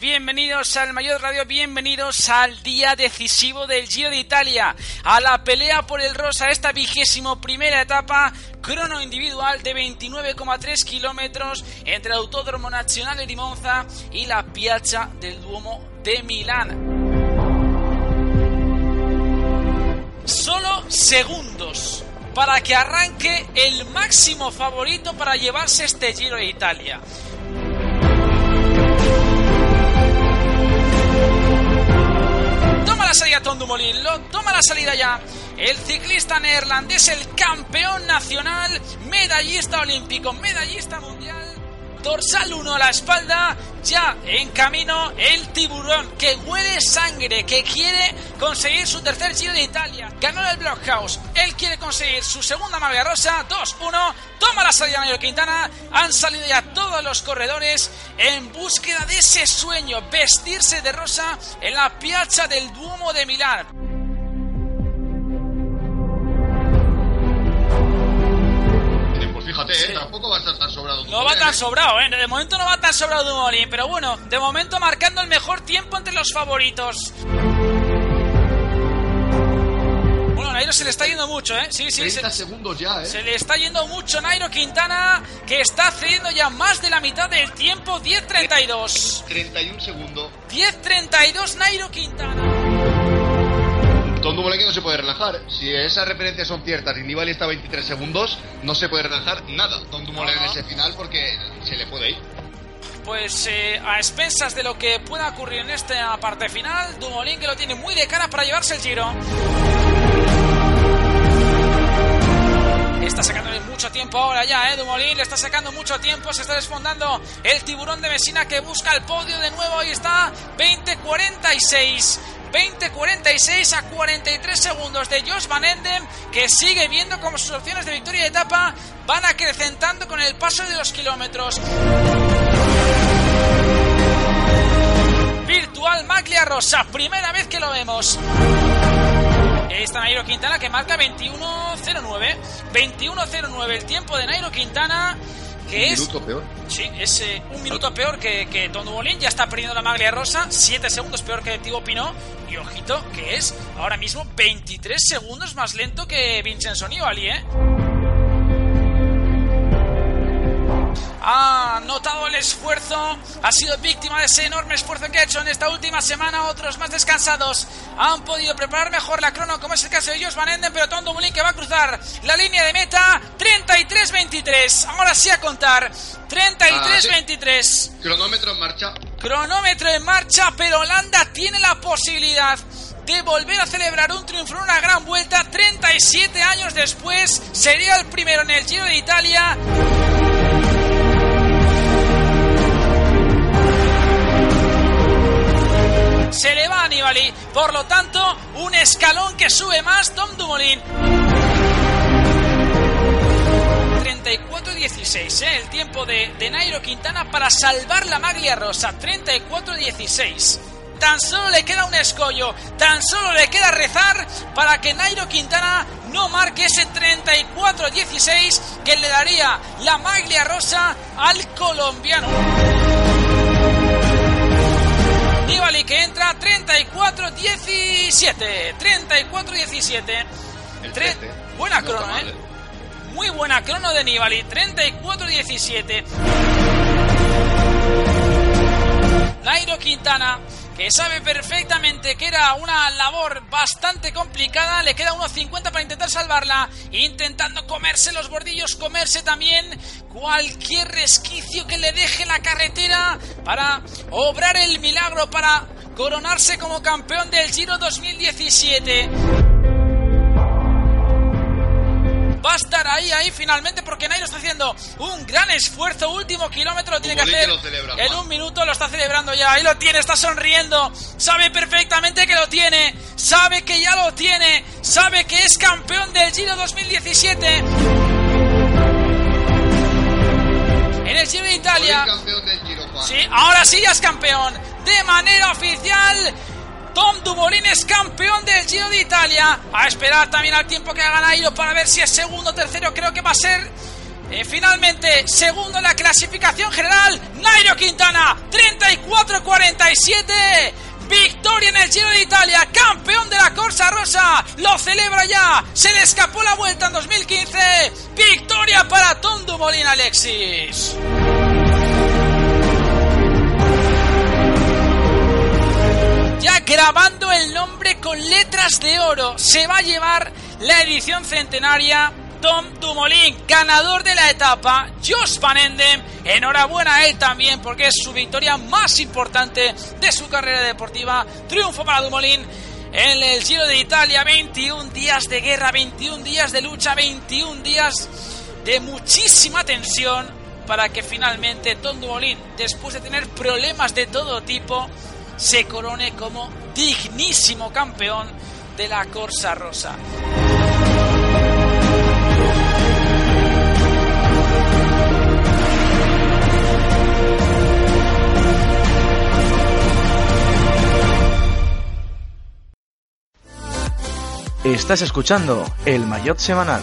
bienvenidos al Mayor Radio, bienvenidos al día decisivo del Giro de Italia, a la pelea por el rosa, esta vigésimo primera etapa, crono individual de 29,3 kilómetros entre el Autódromo Nazionale di Monza y la Piazza del Duomo de Milán. Solo segundos para que arranque el máximo favorito para llevarse este Giro de Italia. Tom Dumoulin, lo toma la salida ya. El ciclista neerlandés, el campeón nacional, medallista olímpico, medallista mundial dorsal 1 a la espalda, ya en camino el tiburón que huele sangre, que quiere conseguir su tercer Giro de Italia. Ganó el Blockhouse, él quiere conseguir su segunda maglia rosa, 2-1, toma la salida Mayor Quintana, han salido ya todos los corredores en búsqueda de ese sueño, vestirse de rosa en la piazza del Duomo de Milán. ¿Eh? tampoco va a estar tan sobrado. No va tan sobrado, ¿eh? De momento no va tan sobrado Dumoulin, pero bueno, de momento marcando el mejor tiempo entre los favoritos. Bueno, Nairo se le está yendo mucho, ¿eh? Sí, sí. 30 segundos ya, ¿eh? Se le está yendo mucho Nairo Quintana, que está cediendo ya más de la mitad del tiempo, 10.32. 31 segundos. 10.32 Nairo Quintana. Tom Dumoulin que no se puede relajar. Si esas referencias son ciertas y Nibali está a 23 segundos, no se puede relajar nada Tom Dumoulin en ese final porque se le puede ir. Pues eh, a expensas de lo que pueda ocurrir en esta parte final, Dumoulin que lo tiene muy de cara para llevarse el giro. Está sacándole mucho tiempo ahora ya, ¿eh? Dumoulin le está sacando mucho tiempo. Se está desfondando el tiburón de Mesina que busca el podio de nuevo. Ahí está, 20-46. 20-46 a 43 segundos de Josh Van Enden, que sigue viendo como sus opciones de victoria de etapa van acrecentando con el paso de los kilómetros. Virtual Maglia Rosa, primera vez que lo vemos. Está Nairo Quintana que marca 21.09. 21.09 el tiempo de Nairo Quintana que Un es minuto peor. Sí, es eh, un minuto peor que, que Tom Dumoulin, ya está perdiendo la maglia rosa, 7 segundos peor que Thibaut Pinot, y ojito, que es ahora mismo 23 segundos más lento que Vincenzo Nibali, ¿eh? Ha notado el esfuerzo, ha sido víctima de ese enorme esfuerzo que ha hecho en esta última semana. Otros más descansados han podido preparar mejor la crono, como es el caso de Jos Van Enden, pero Tom Dumoulin que va a cruzar la línea de meta 33-23. Ahora sí a contar 33-23. Cronómetro en marcha. Cronómetro en marcha, pero Holanda tiene la posibilidad de volver a celebrar un triunfo en una gran vuelta 37 años después. Sería el primero en el Giro de Italia. Se le va a Nibali, por lo tanto, un escalón que sube más Tom Dumoulin. 34-16, ¿eh? el tiempo de, de Nairo Quintana para salvar la maglia rosa. 34-16. Tan solo le queda un escollo, tan solo le queda rezar para que Nairo Quintana no marque ese 34-16 que le daría la maglia rosa al colombiano. Que entra 34-17. 34-17. El Tre- 13. Buena No crono, mal, ¿eh? Muy buena crono de Nibali. 34-17. Nairo Quintana, que sabe perfectamente que era una labor bastante complicada, le queda 1.50 para intentar salvarla, intentando comerse los bordillos, comerse también cualquier resquicio que le deje la carretera para obrar el milagro, para coronarse como campeón del Giro 2017. Va a estar ahí, ahí finalmente, porque Nairo está haciendo un gran esfuerzo. Último kilómetro lo tiene que hacer. celebra, en un minuto lo está celebrando ya. Ahí lo tiene, está sonriendo. Sabe perfectamente que lo tiene. Sabe que ya lo tiene. Sabe que es campeón del Giro 2017. En el Giro de Italia. Giro. Sí, ahora sí ya es campeón. De manera oficial, Tom Dumoulin es campeón del Giro de Italia. A esperar también al tiempo que ha ganado para ver si es segundo o tercero. Creo que va a ser Eh, finalmente, segundo en la clasificación general, Nairo Quintana, 34-47. Victoria en el Giro de Italia, campeón de la Corsa Rosa, lo celebra ya, se le escapó la vuelta en 2015, victoria para Tom Dumoulin Alexis. Grabando el nombre con letras de oro, se va a llevar la edición centenaria. Tom Dumoulin, ganador de la etapa, Jos Van Endem, enhorabuena a él también porque es su victoria más importante de su carrera deportiva, triunfo para Dumoulin en el Giro de Italia, 21 días de guerra, 21 días de lucha, 21 días de muchísima tensión para que finalmente Tom Dumoulin, después de tener problemas de todo tipo, se corone como dignísimo campeón de la Corsa Rosa. Estás escuchando el Maillot Semanal.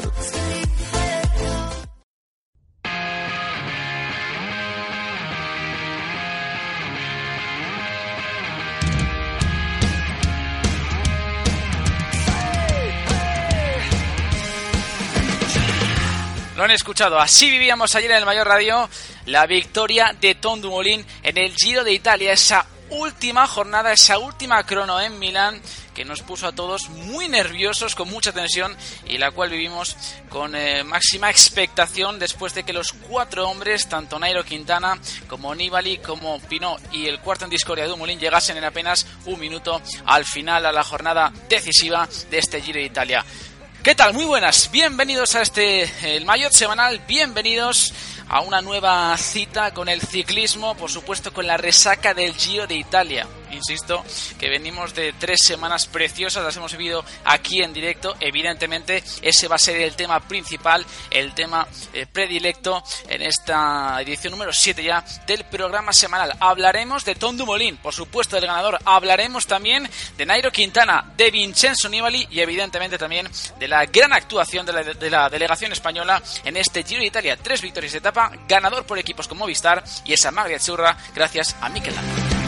Lo han escuchado, así vivíamos ayer en el Mayor Radio. La victoria de Tom Dumoulin en el Giro de Italia, esa última jornada, esa última crono en Milán que nos puso a todos muy nerviosos, con mucha tensión y la cual vivimos con eh, máxima expectación después de que los cuatro hombres, tanto Nairo Quintana como Nibali, como Pinot y el cuarto en discordia de Dumoulin llegasen en apenas un minuto al final a la jornada decisiva de este Giro de Italia. ¿Qué tal? Muy buenas, bienvenidos a este el Mayotte semanal, bienvenidos a una nueva cita con el ciclismo, por supuesto con la resaca del Giro de Italia. Insisto que venimos de tres semanas preciosas, las hemos vivido aquí en directo. Evidentemente, ese va a ser el tema principal, el tema eh, predilecto en esta edición número 7 ya del programa semanal. Hablaremos de Tom Dumoulin, por supuesto del ganador. Hablaremos también de Nairo Quintana, de Vincenzo Nibali y evidentemente también de la gran actuación de la, de la delegación española en este Giro de Italia. Tres victorias de etapa, ganador por equipos como Movistar y esa maglia churra gracias a Mikel Landa.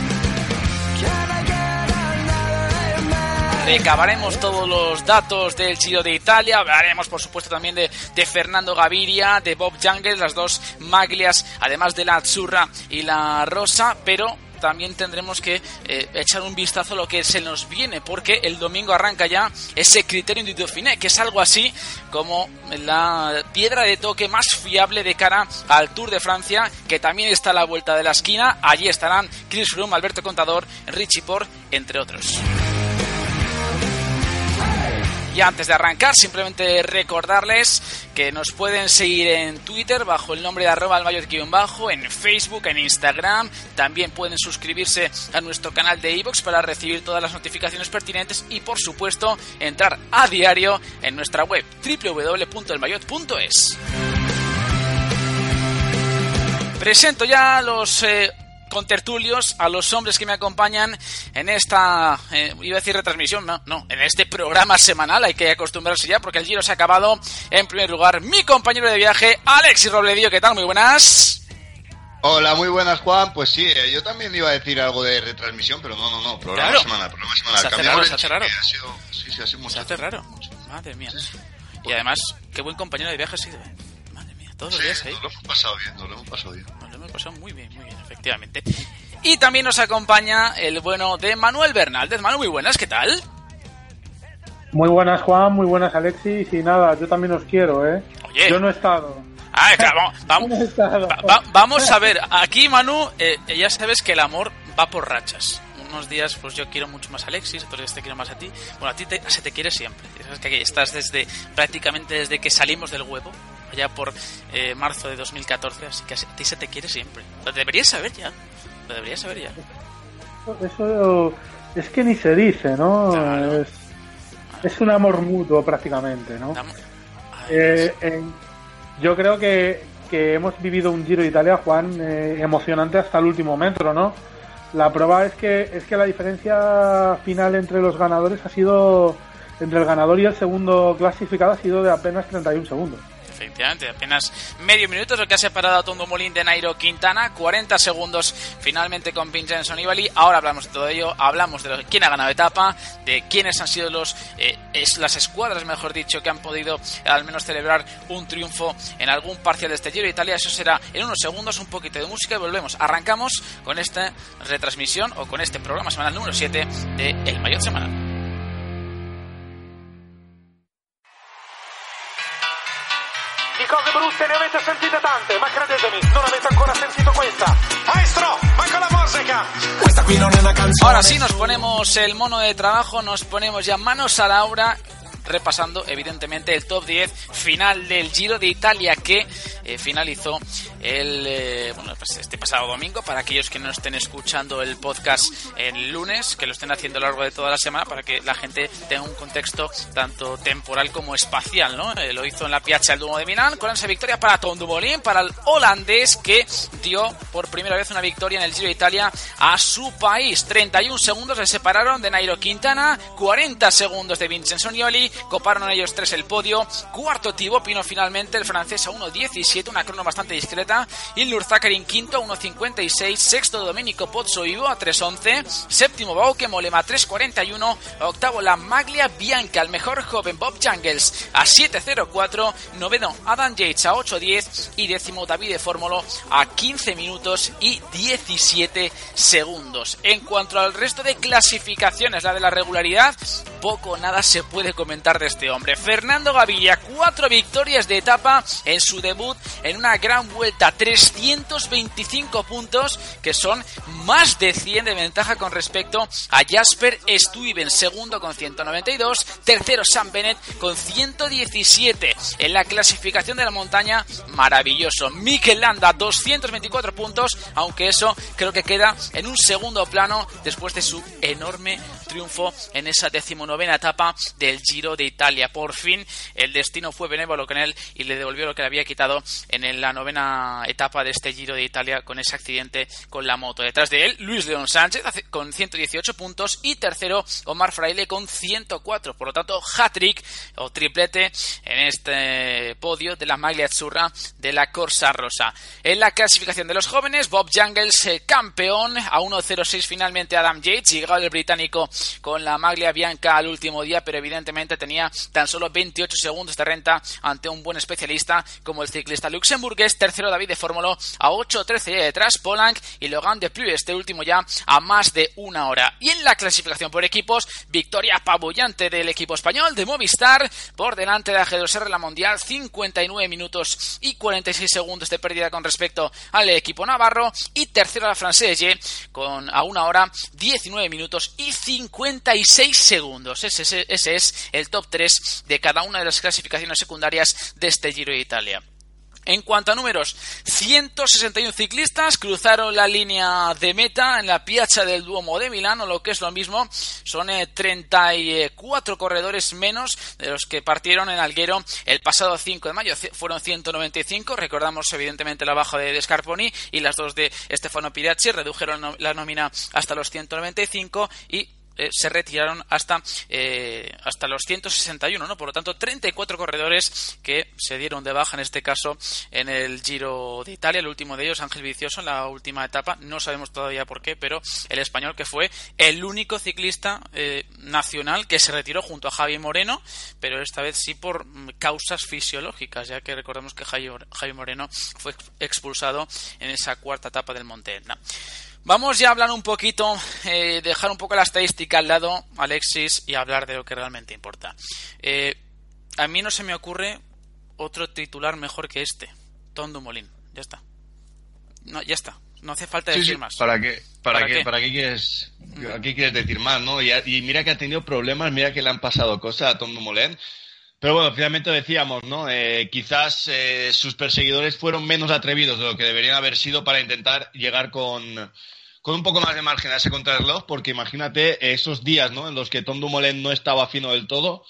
Recabaremos todos los datos del Giro de Italia. Hablaremos, por supuesto, también de, Fernando Gaviria, de Bob Jungels, las dos maglias, además de la Azzurra y la Rosa. Pero también tendremos que eh, echar un vistazo a lo que se nos viene, porque el domingo arranca ya ese criterio de Dauphiné, que es algo así como la piedra de toque más fiable de cara al Tour de Francia, que también está a la vuelta de la esquina. Allí estarán Chris Froome, Alberto Contador, Richie Port, entre otros. Y antes de arrancar, simplemente recordarles que nos pueden seguir en Twitter bajo el nombre de arroba al bajo, en Facebook, en Instagram. También pueden suscribirse a nuestro canal de iVoox para recibir todas las notificaciones pertinentes y, por supuesto, entrar a diario en nuestra web www.elmayot.es. Presento ya los eh, con tertulios a los hombres que me acompañan en esta, eh, iba a decir retransmisión, no, no, en este programa semanal, hay que acostumbrarse ya porque el giro se ha acabado. En primer lugar, mi compañero de viaje, Alexis Robledillo, ¿qué tal? Muy buenas. Hola, muy buenas, Juan. Pues sí, eh, yo también iba a decir algo de retransmisión, pero no, no, no, programa Claro. semanal, programa semanal. Se hace Cambiar raro, se hace raro. ha sido- sí, sí, ha sido mucho. Se hace raro. mucho. Madre mía. Sí. Y además, qué buen compañero de viaje ha sido. eh. Madre mía, todos los días ahí. nos lo hemos pasado bien, nos lo hemos pasado bien. Nos lo hemos pasado muy bien, muy bien, efectivamente. Y también nos acompaña el bueno de Manuel Bernaldez. Manu, muy buenas, ¿qué tal? Muy buenas Juan, muy buenas Alexis y nada, yo también os quiero, ¿eh? Oye. Yo no he estado. Ah, claro, vamos, vamos, va- a ver, aquí Manu, eh, ya sabes que el amor va por rachas. Unos días pues yo quiero mucho más a Alexis, otros días te quiero más a ti. Bueno, a ti te- se te quiere siempre. Sabes que aquí estás desde prácticamente desde que salimos del huevo, allá por eh, marzo de 2014, así que a ti se te quiere siempre. Lo deberías saber ya. Lo deberías saber ya. Eso es que ni se dice, ¿no? Claro. Es, es un amor mutuo prácticamente, ¿no? Ay, Eh, en- yo creo que, que hemos vivido un Giro de Italia, Juan, eh, emocionante hasta el último metro, ¿no? La prueba es que es que la diferencia final entre los ganadores ha sido entre el ganador y el segundo clasificado ha sido de apenas 31 segundos. Efectivamente, apenas medio minuto lo que ha separado a Tondo Molín de Nairo Quintana, 40 segundos finalmente con Vincenzo Nibali. Ahora hablamos de todo ello, hablamos de quién ha ganado etapa, de quiénes han sido los eh, las escuadras, mejor dicho, que han podido al menos celebrar un triunfo en algún parcial de este Giro de Italia. Eso será en unos segundos, un poquito de música y volvemos. Arrancamos con esta retransmisión o con este programa semanal número 7 de El Mayor Semanal. Cose brutte ne avete sentite tante, ma credetemi, non avete ancora sentito questa. Maestro, manca la música. Questa qui non è una canzone. Ahora sí nos ponemos el mono de trabajo, nos ponemos ya manos a la obra repasando evidentemente el top 10 final del Giro de Italia que eh, finalizó el eh, bueno, pues este pasado domingo para aquellos que no estén escuchando el podcast el lunes, que lo estén haciendo a lo largo de toda la semana para que la gente tenga un contexto tanto temporal como espacial, ¿no? Eh, lo hizo en la Piazza el Duomo de Milán con esa victoria para Tom Dumoulin, para el holandés que dio por primera vez una victoria en el Giro de Italia a su país. 31 segundos le separaron de Nairo Quintana, 40 segundos de Vincenzo Nioli, coparon ellos tres el podio, cuarto Thibaut Pino finalmente, el francés a 1.17, una crono bastante discreta, y Zakarin quinto a 1.56, sexto Domenico Pozzo Ivo a 3.11, séptimo Bauke Molema 3.41, octavo la Maglia Bianca, el mejor joven Bob Jungles a 7.04, noveno Adam Yates a 8.10 y décimo David Fórmulo a 15 minutos y 17 segundos. En cuanto al resto de clasificaciones, la de la regularidad, poco o nada se puede comentar de este hombre. Fernando Gaviria, cuatro victorias de etapa en su debut en una gran vuelta, 325 puntos, que son más de 100 de ventaja con respecto a Jasper Stuyven, segundo con 192, tercero Sam Bennett con 117. En la clasificación de la montaña, maravilloso. Mikel Landa, 224 puntos, aunque eso creo que queda en un segundo plano después de su enorme triunfo en esa decimonovena etapa del Giro de Italia. Por fin el destino fue benévolo con él y le devolvió lo que le había quitado en la novena etapa de este Giro de Italia con ese accidente con la moto. Detrás de él, Luis León Sánchez con 118 puntos y tercero Omar Fraile con 104. Por lo tanto, hat-trick o triplete en este podio de la maglia azzurra de la Corsa Rosa. En la clasificación de los jóvenes, Bob Jungles campeón a 1.06 finalmente Adam Yates, llegado el británico con la maglia bianca al último día, pero evidentemente tenía tan solo 28 segundos de renta ante un buen especialista como el ciclista luxemburgués. Tercero David de Fórmula a 8.13 detrás Polanc y Logan de Plus, este último ya a más de una hora. Y en la clasificación por equipos, victoria apabullante del equipo español de Movistar por delante de la G2R la Mundial, 59 minutos y 46 segundos de pérdida con respecto al equipo navarro y tercero la Française con a una hora 19 minutos y 56 segundos. Ese, ese es el top 3 de cada una de las clasificaciones secundarias de este Giro de Italia. En cuanto a números, 161 ciclistas cruzaron la línea de meta en la Piazza del Duomo de Milán, o lo que es lo mismo, son 34 corredores menos de los que partieron en Alguero el pasado 5 de mayo. Fueron 195, recordamos evidentemente la baja de Scarponi y las dos de Stefano Piracci, redujeron la nómina hasta los 195 y eh, se retiraron hasta, eh, hasta los 161, ¿no? Por lo tanto, 34 corredores que se dieron de baja en este caso en el Giro de Italia. El último de ellos, Ángel Vicioso, en la última etapa. No sabemos todavía por qué, pero el español que fue el único ciclista eh, nacional que se retiró junto a Javi Moreno, pero esta vez sí por causas fisiológicas, ya que recordemos que Javi Moreno fue expulsado en esa cuarta etapa del Monte Etna. Vamos ya a hablar un poquito, eh, dejar un poco la estadística al lado, Alexis, y hablar de lo que realmente importa. Eh, a mí no se me ocurre otro titular mejor que este, Tom Dumoulin. Ya está. No, ya está. No hace falta decir más. ¿Para qué? ¿Para, qué? ¿Para qué quieres, qué quieres decir más, no? Y, y, mira que ha tenido problemas, mira que le han pasado cosas a Tom Dumoulin. Pero bueno, finalmente decíamos, ¿no? Eh, quizás eh, sus perseguidores fueron menos atrevidos de lo que deberían haber sido para intentar llegar con, con un poco más de margen a ese contrarreloj, porque imagínate esos días, ¿no? En los que Tom Dumoulin no estaba fino del todo,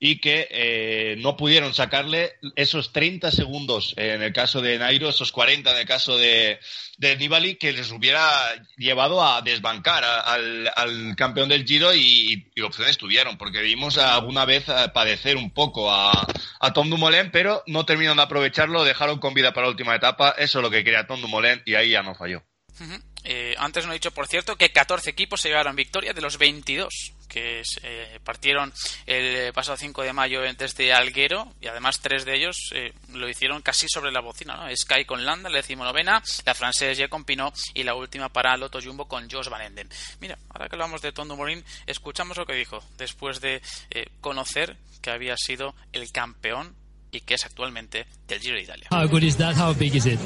y que eh, no pudieron sacarle esos 30 segundos en el caso de Nairo, esos 40 en el caso de, de Nibali, que les hubiera llevado a desbancar al, al, campeón del Giro y, opciones tuvieron, porque vimos alguna vez padecer un poco a, a Tom Dumoulin, pero no terminaron de aprovecharlo, dejaron con vida para la última etapa, eso es lo que quería Tom Dumoulin y ahí ya no falló. Uh. Eh, antes no he dicho, por cierto, que 14 equipos se llevaron victoria de los 22 que eh, partieron el pasado 5 de mayo desde Alguero y además tres de ellos eh, lo hicieron casi sobre la bocina. ¿no? Sky con Landa, la decimonovena, la francesa con Pinot y la última para Lotto Jumbo con Jos Van Enden. Mira, ahora que hablamos de Tondo Morin, escuchamos lo que dijo después de eh, conocer que había sido el campeón y que es actualmente del Giro de Italia. How good is that? How big is it?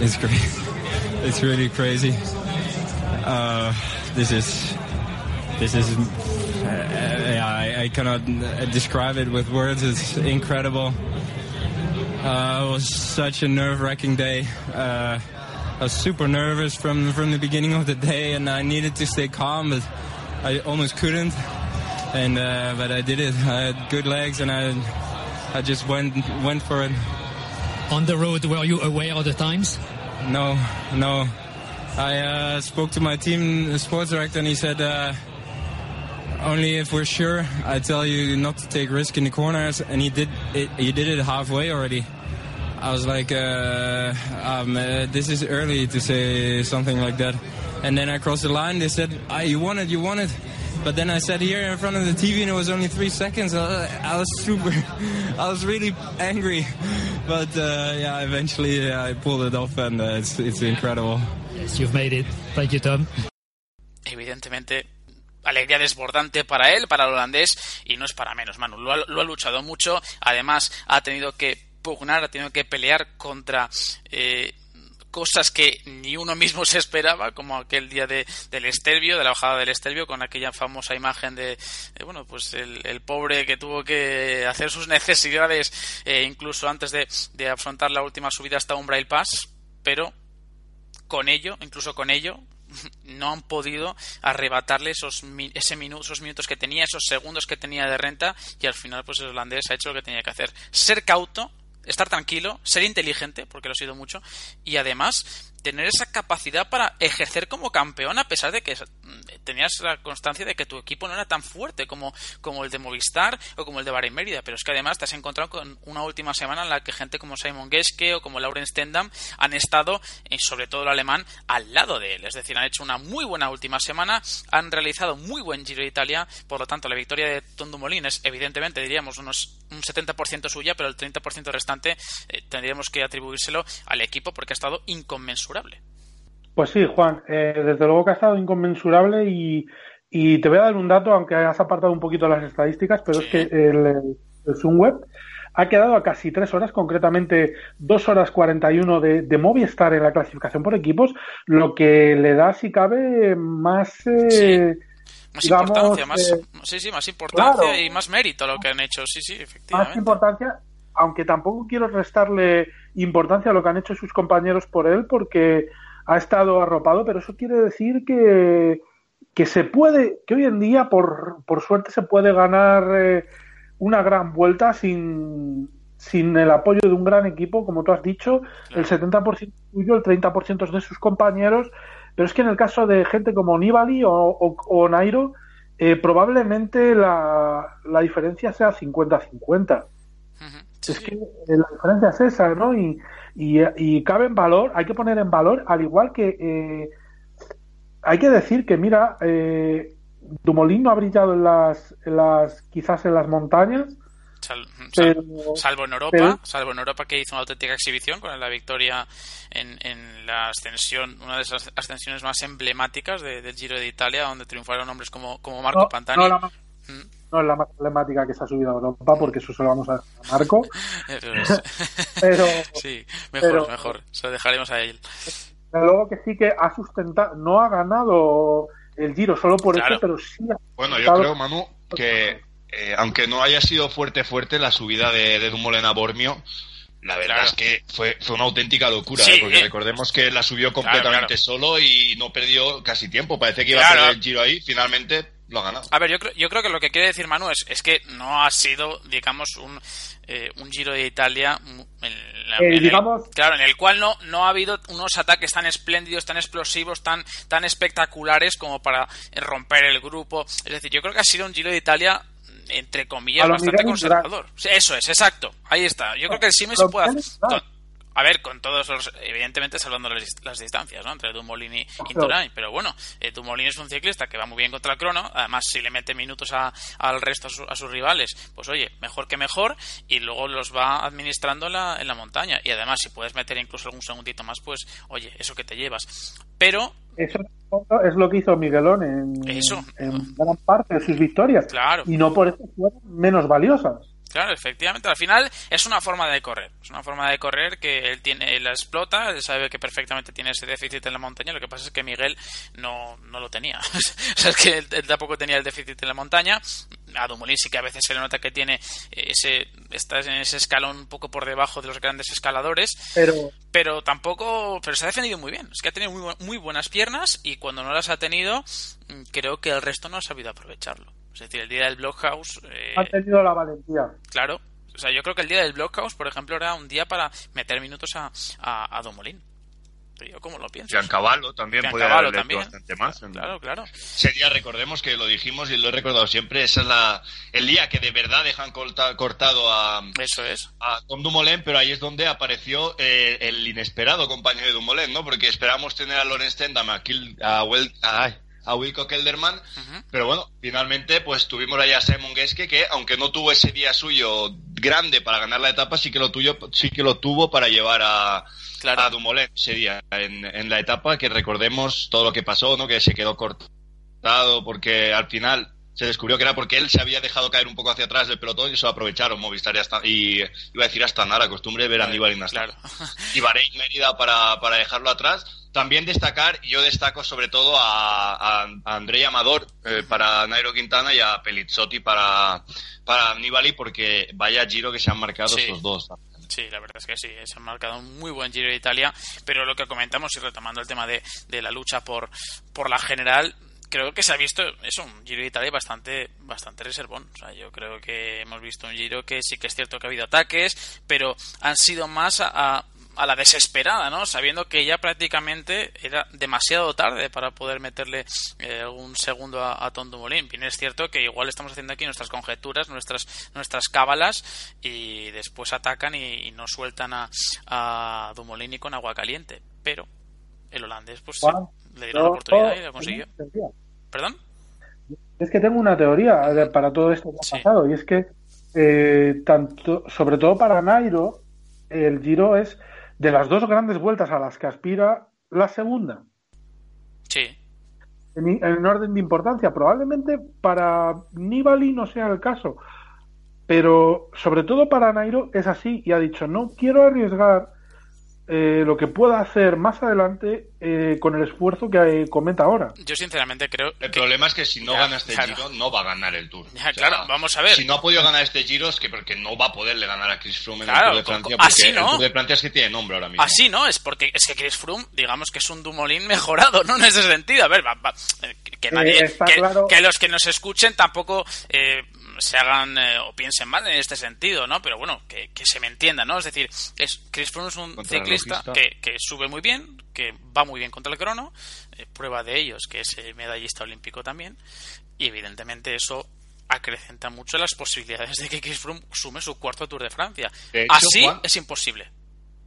It's great. It's really crazy. Uh, this is this is uh, I, I cannot describe it with words. It's incredible. Uh, it was such a nerve-wracking day. Uh, I was super nervous from from the beginning of the day, and I needed to stay calm, but I almost couldn't. And uh, but I did it. I had good legs, and I I just went went for it. On the road, were you aware of the times? No, no. I uh, spoke to my team sports director, and he said uh, only if we're sure. I tell you not to take risk in the corners, and he did. It, he did it halfway already. I was like, uh, um, this is early to say something like that. And then I crossed the line. They said, ah, "You won it, you won it." But then I sat here in front of the TV and it was only three seconds. I, I was super, I was really angry. But uh, yeah, eventually yeah, I pulled it off and uh, it's, it's incredible. Yes, you've made it. Thank you, Tom. Evidentemente, alegría desbordante para él, para el holandés, y no es para menos, Manu. Lo ha, lo ha luchado mucho. Además, ha tenido que pugnar, ha tenido que pelear contra. Eh, cosas que ni uno mismo se esperaba, como aquel día de, del Estelvio, de la bajada del Estelvio, con aquella famosa imagen de, bueno, pues el, el, pobre que tuvo que hacer sus necesidades eh, incluso antes de, de, afrontar la última subida hasta Umbrail Pass, pero con ello, incluso con ello, no han podido arrebatarle esos, ese minuto, esos minutos que tenía, esos segundos que tenía de renta, y al final, pues el holandés ha hecho lo que tenía que hacer. Ser cauto, estar tranquilo, ser inteligente, porque lo ha sido mucho, y además tener esa capacidad para ejercer como campeón a pesar de que tenías la constancia de que tu equipo no era tan fuerte como, como el de Movistar o como el de Bahrein Mérida, pero es que además te has encontrado con una última semana en la que gente como Simon Geske o como Lauren Stendam han estado, y sobre todo el alemán, al lado de él, es decir, han hecho una muy buena última semana, han realizado muy buen Giro de Italia, por lo tanto la victoria de Tondo Molín es evidentemente diríamos unos un 70% suya, pero el 30% restante eh, tendríamos que atribuírselo al equipo porque ha estado inconmensurable. Pues sí, Juan, eh, desde luego que ha estado inconmensurable y, y, te voy a dar un dato, aunque has apartado un poquito las estadísticas, pero es que el, el, el Zoomweb ha quedado a casi tres horas, concretamente dos horas 41 de, de Movistar en la clasificación por equipos, lo que le da, si cabe, más... Eh, sí. Más digamos, importancia, más, eh, sí, sí, más importancia claro, y más mérito a lo que han hecho, sí, sí, efectivamente. Más importancia, aunque tampoco quiero restarle importancia a lo que han hecho sus compañeros por él, porque ha estado arropado, pero eso quiere decir que, que se puede, que hoy en día, por, por suerte, se puede ganar eh, una gran vuelta sin, sin el apoyo de un gran equipo, como tú has dicho, el 70% tuyo, el 30% es de sus compañeros, pero es que en el caso de gente como Nibali o, o, o Nairo, eh, probablemente la, la, diferencia sea 50-50. Uh -huh. Sí. Es que la diferencia es esa, ¿no? Y, y, y, cabe en valor, hay que poner en valor, al igual que eh, hay que decir que, mira, eh, Dumoulin no ha brillado en las, en las quizás en las montañas, Sal, sal, pero, salvo en Europa, pero, salvo en Europa que hizo una auténtica exhibición con la victoria en, en, la ascensión, una de esas ascensiones más emblemáticas de, del Giro de Italia, donde triunfaron hombres como, como Marco no, Pantani. No más, ¿Mm? No es la más emblemática que se ha subido a Europa, porque eso se lo vamos a, a Marco. pero, sí, mejor, pero, mejor, se lo dejaremos a él. Pero luego que sí que ha sustentado, no ha ganado el Giro solo por claro. eso, pero sí ha Bueno, yo creo, Manu, que eh, aunque no haya sido fuerte fuerte la subida de, de Dumoulin a Bormio, la verdad claro. es que fue, fue una auténtica locura, sí, ¿eh? porque eh. recordemos que la subió completamente claro, solo y no perdió casi tiempo. Parece que iba a perder el giro ahí, finalmente lo ha ganado. A ver, yo creo, yo creo que lo que quiere decir Manu es, es que no ha sido, digamos, un, eh, un Giro de Italia en la- Eh, en el- claro, en el cual no, no ha habido unos ataques tan espléndidos, tan explosivos, tan, tan espectaculares como para eh, romper el grupo. Es decir, yo creo que ha sido un Giro de Italia entre comillas, bastante Miguel conservador. Sí, Eso es, exacto. Ahí está. Yo creo que el se puede hacer. A ver, con todos los. Evidentemente, salvando las, las distancias, ¿no? Entre Dumoulin y. Indurain. Pero bueno, eh, Dumoulin es un ciclista que va muy bien contra el crono. Además, si le mete minutos a- al resto, a, su- a sus rivales, pues oye, mejor que mejor. Y luego los va administrando en la, en la montaña. Y además, si puedes meter incluso algún segundito más, pues oye, eso que te llevas. Pero, Eso es lo que hizo Miguelón en, Eso. en gran parte de sus victorias. Claro. Y no por eso fueron menos valiosas. Claro, efectivamente, al final es una forma de correr. Es una forma de correr que él tiene, él la explota, él sabe que perfectamente tiene ese déficit en la montaña. Lo que pasa es que Miguel no, no lo tenía. o sea, es que él, él tampoco tenía el déficit en la montaña. A Dumoulin sí que a veces se le nota que tiene ese, está en ese escalón un poco por debajo de los grandes escaladores, Pero pero tampoco, pero se ha defendido muy bien. Es que ha tenido muy, muy buenas piernas y cuando no las ha tenido, mm, creo que el resto no ha sabido aprovecharlo. Es decir, el día del Blockhouse, eh, han tenido la valentía. Claro. O sea, yo creo que el día del Blockhouse, por ejemplo, era un día para meter minutos a, a, a Dumoulin. Pero yo, ¿cómo lo pienso? Giancavallo también Giancavallo haberle hecho también. bastante más. Claro, claro. Ese día recordemos que lo dijimos y lo he recordado siempre, esa es la, el día que de verdad dejan corta- cortado a, Eso es. a Tom Dumoulin, pero ahí es donde apareció eh, el inesperado compañero de Dumoulin, ¿no? Porque esperábamos tener a Lorenz Tendam, a, Kil- a, Wel- ay, a Wilco Kelderman, pero bueno, finalmente pues tuvimos ahí a Simon Geske que aunque no tuvo ese día suyo grande para ganar la etapa, sí que lo tuyo, sí que lo tuvo para llevar a, Claro. a Dumoulin ese día en, en la etapa que recordemos todo lo que pasó, ¿no? Que se quedó cortado porque al final se descubrió que era porque él se había dejado caer un poco hacia atrás del pelotón y eso aprovecharon Movistar y, hasta, y iba a decir hasta nada, costumbre ver a Aníbal y Claro. y Bahrein Mérida para, para dejarlo atrás. También destacar, yo destaco sobre todo a, a, a Andrei Amador eh, para Nairo Quintana y a Pelizzotti para, para Nibali porque vaya giro que se han marcado Sí. estos dos. Sí, la verdad es que sí, se ha marcado un muy buen Giro de Italia, pero lo que comentamos y retomando el tema de, de la lucha por, por la general, creo que se ha visto eso, un Giro de Italia bastante, bastante reservón. O sea, yo creo que hemos visto un Giro que sí que es cierto que ha habido ataques, pero han sido más a, a- a la desesperada, ¿no? Sabiendo que ya prácticamente era demasiado tarde para poder meterle eh, un segundo a, a Tom Dumoulin. Bien es cierto que igual estamos haciendo aquí nuestras conjeturas, nuestras nuestras cábalas y después atacan y, y no sueltan a, a Dumoulin ni con agua caliente. Pero el holandés, pues sí, le dieron la oportunidad y lo consiguió. ¿Perdón? Es que tengo una teoría para todo esto que ha Sí. pasado y es que eh, tanto, sobre todo para Nairo, el Giro es de las dos grandes vueltas a las que aspira la segunda. Sí, En, en orden de importancia, probablemente para Nibali no sea el caso, pero sobre todo para Nairo es así y ha dicho no quiero arriesgar eh, lo que pueda hacer más adelante eh, con el esfuerzo que eh, cometa ahora. yo sinceramente creo El que... problema es que si no Ya, gana este claro. giro, no va a ganar el Tour. Ya, claro, vamos a ver. Si no ha podido ganar este giro, es que porque no va a poderle ganar a Chris Froome en Claro, el Tour de Francia. co- así porque no. El Tour de Francia es que tiene nombre ahora mismo. Así no, es porque es que Chris Froome, digamos que es un Dumoulin mejorado, ¿no? En ese sentido. A ver, va- va, eh, que, nadie, está que, claro. que los que nos escuchen tampoco eh, se hagan eh, o piensen mal en este sentido, ¿no? Pero bueno, que, que se me entienda, ¿no? Es decir, es, Chris Froome es un ciclista que, que sube muy bien, que va muy bien contra el crono, eh, prueba de ellos que es eh, medallista olímpico también, y evidentemente eso acrecenta mucho las posibilidades de que Chris Froome sume su cuarto Tour de Francia. De hecho, Así Juan- es imposible.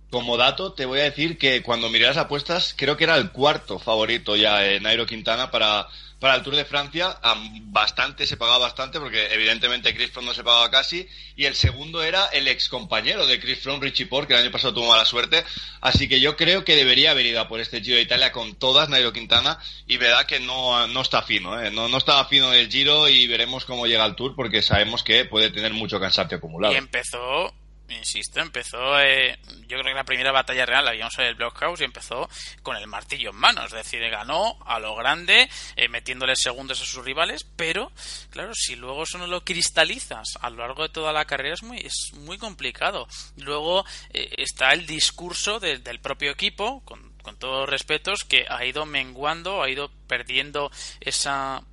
Como dato, te voy a decir que cuando miré las apuestas, creo que era el cuarto favorito ya eh, Nairo Quintana para, para el Tour de Francia. Bastante, se pagaba bastante, porque evidentemente Chris Froome no se pagaba casi. Y el segundo era el ex compañero de Chris Froome, Richie Porte, que el año pasado tuvo mala suerte. Así que yo creo que debería haber ido a por este Giro de Italia con todas Nairo Quintana. Y verdad que no, no está fino, ¿eh? no, no está fino el Giro y veremos cómo llega el Tour, porque sabemos que puede tener mucho cansancio acumulado. Y empezó, insisto, empezó, eh, yo creo que la primera batalla real la vimos en el Blockhouse y empezó con el martillo en mano, es decir, ganó a lo grande, eh, metiéndole segundos a sus rivales, pero claro, si luego eso no lo cristalizas a lo largo de toda la carrera es muy, es muy complicado. Luego eh, está el discurso de- del propio equipo, con, con todos respetos, que ha ido menguando, ha ido perdiendo esa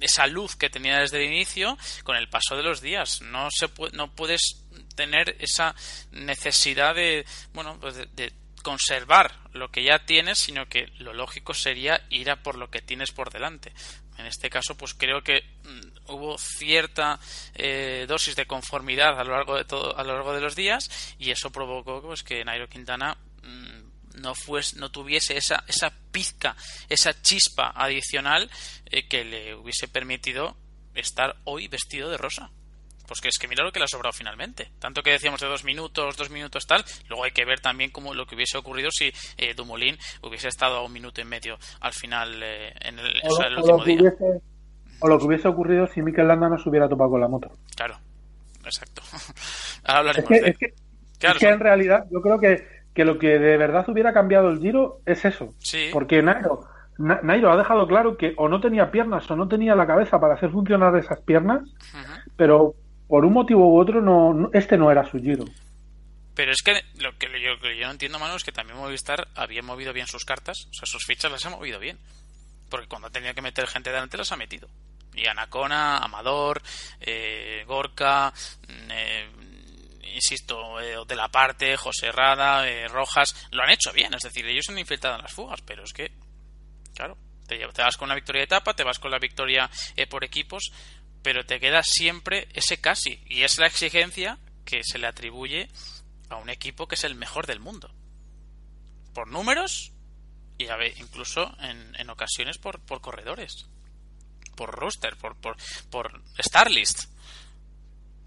esa luz que tenía desde el inicio con el paso de los días. No se no puedes tener esa necesidad de, bueno, pues de, conservar lo que ya tienes, sino que lo lógico sería ir a por lo que tienes por delante. En este caso, pues creo que mm, hubo cierta eh, dosis de conformidad a lo largo de todo, a lo largo de los días y eso provocó pues, que Nairo Quintana mm, no fuese, no tuviese esa, esa pizca, esa chispa adicional eh, que le hubiese permitido estar hoy vestido de rosa. Pues que es que mira lo que le ha sobrado finalmente. Tanto que decíamos de dos minutos, dos minutos tal, luego hay que ver también cómo lo que hubiese ocurrido si eh, Dumoulin hubiese estado a un minuto y medio al final eh, en el, último día. o lo que hubiese ocurrido si Mikel Landa no se hubiera topado con la moto. Claro, exacto. Ahora es que, es que, en realidad yo creo que, que, lo que de verdad hubiera cambiado el giro es eso. Sí. Porque Nairo, Nairo ha dejado claro que o no tenía piernas o no tenía la cabeza para hacer funcionar esas piernas, pero por un motivo u otro, no, este no era su giro. Pero es que lo que yo, no entiendo, Manu, es que también Movistar había movido bien sus cartas, o sea, sus fichas las ha movido bien. Porque cuando ha tenido que meter gente delante las ha metido. Y Anacona, Amador, eh, Gorka, mm, eh, insisto, eh, de la parte, José Rada, Rojas, lo han hecho bien. Es decir, ellos han infiltrado en las fugas, pero es que, claro, te, te vas con la victoria de etapa, te vas con la victoria por equipos, pero te queda siempre ese casi. Y es la exigencia que se le atribuye a un equipo que es el mejor del mundo. Por números y a ver, incluso en, en ocasiones por, por, corredores. Por roster, por, por, por Starlist.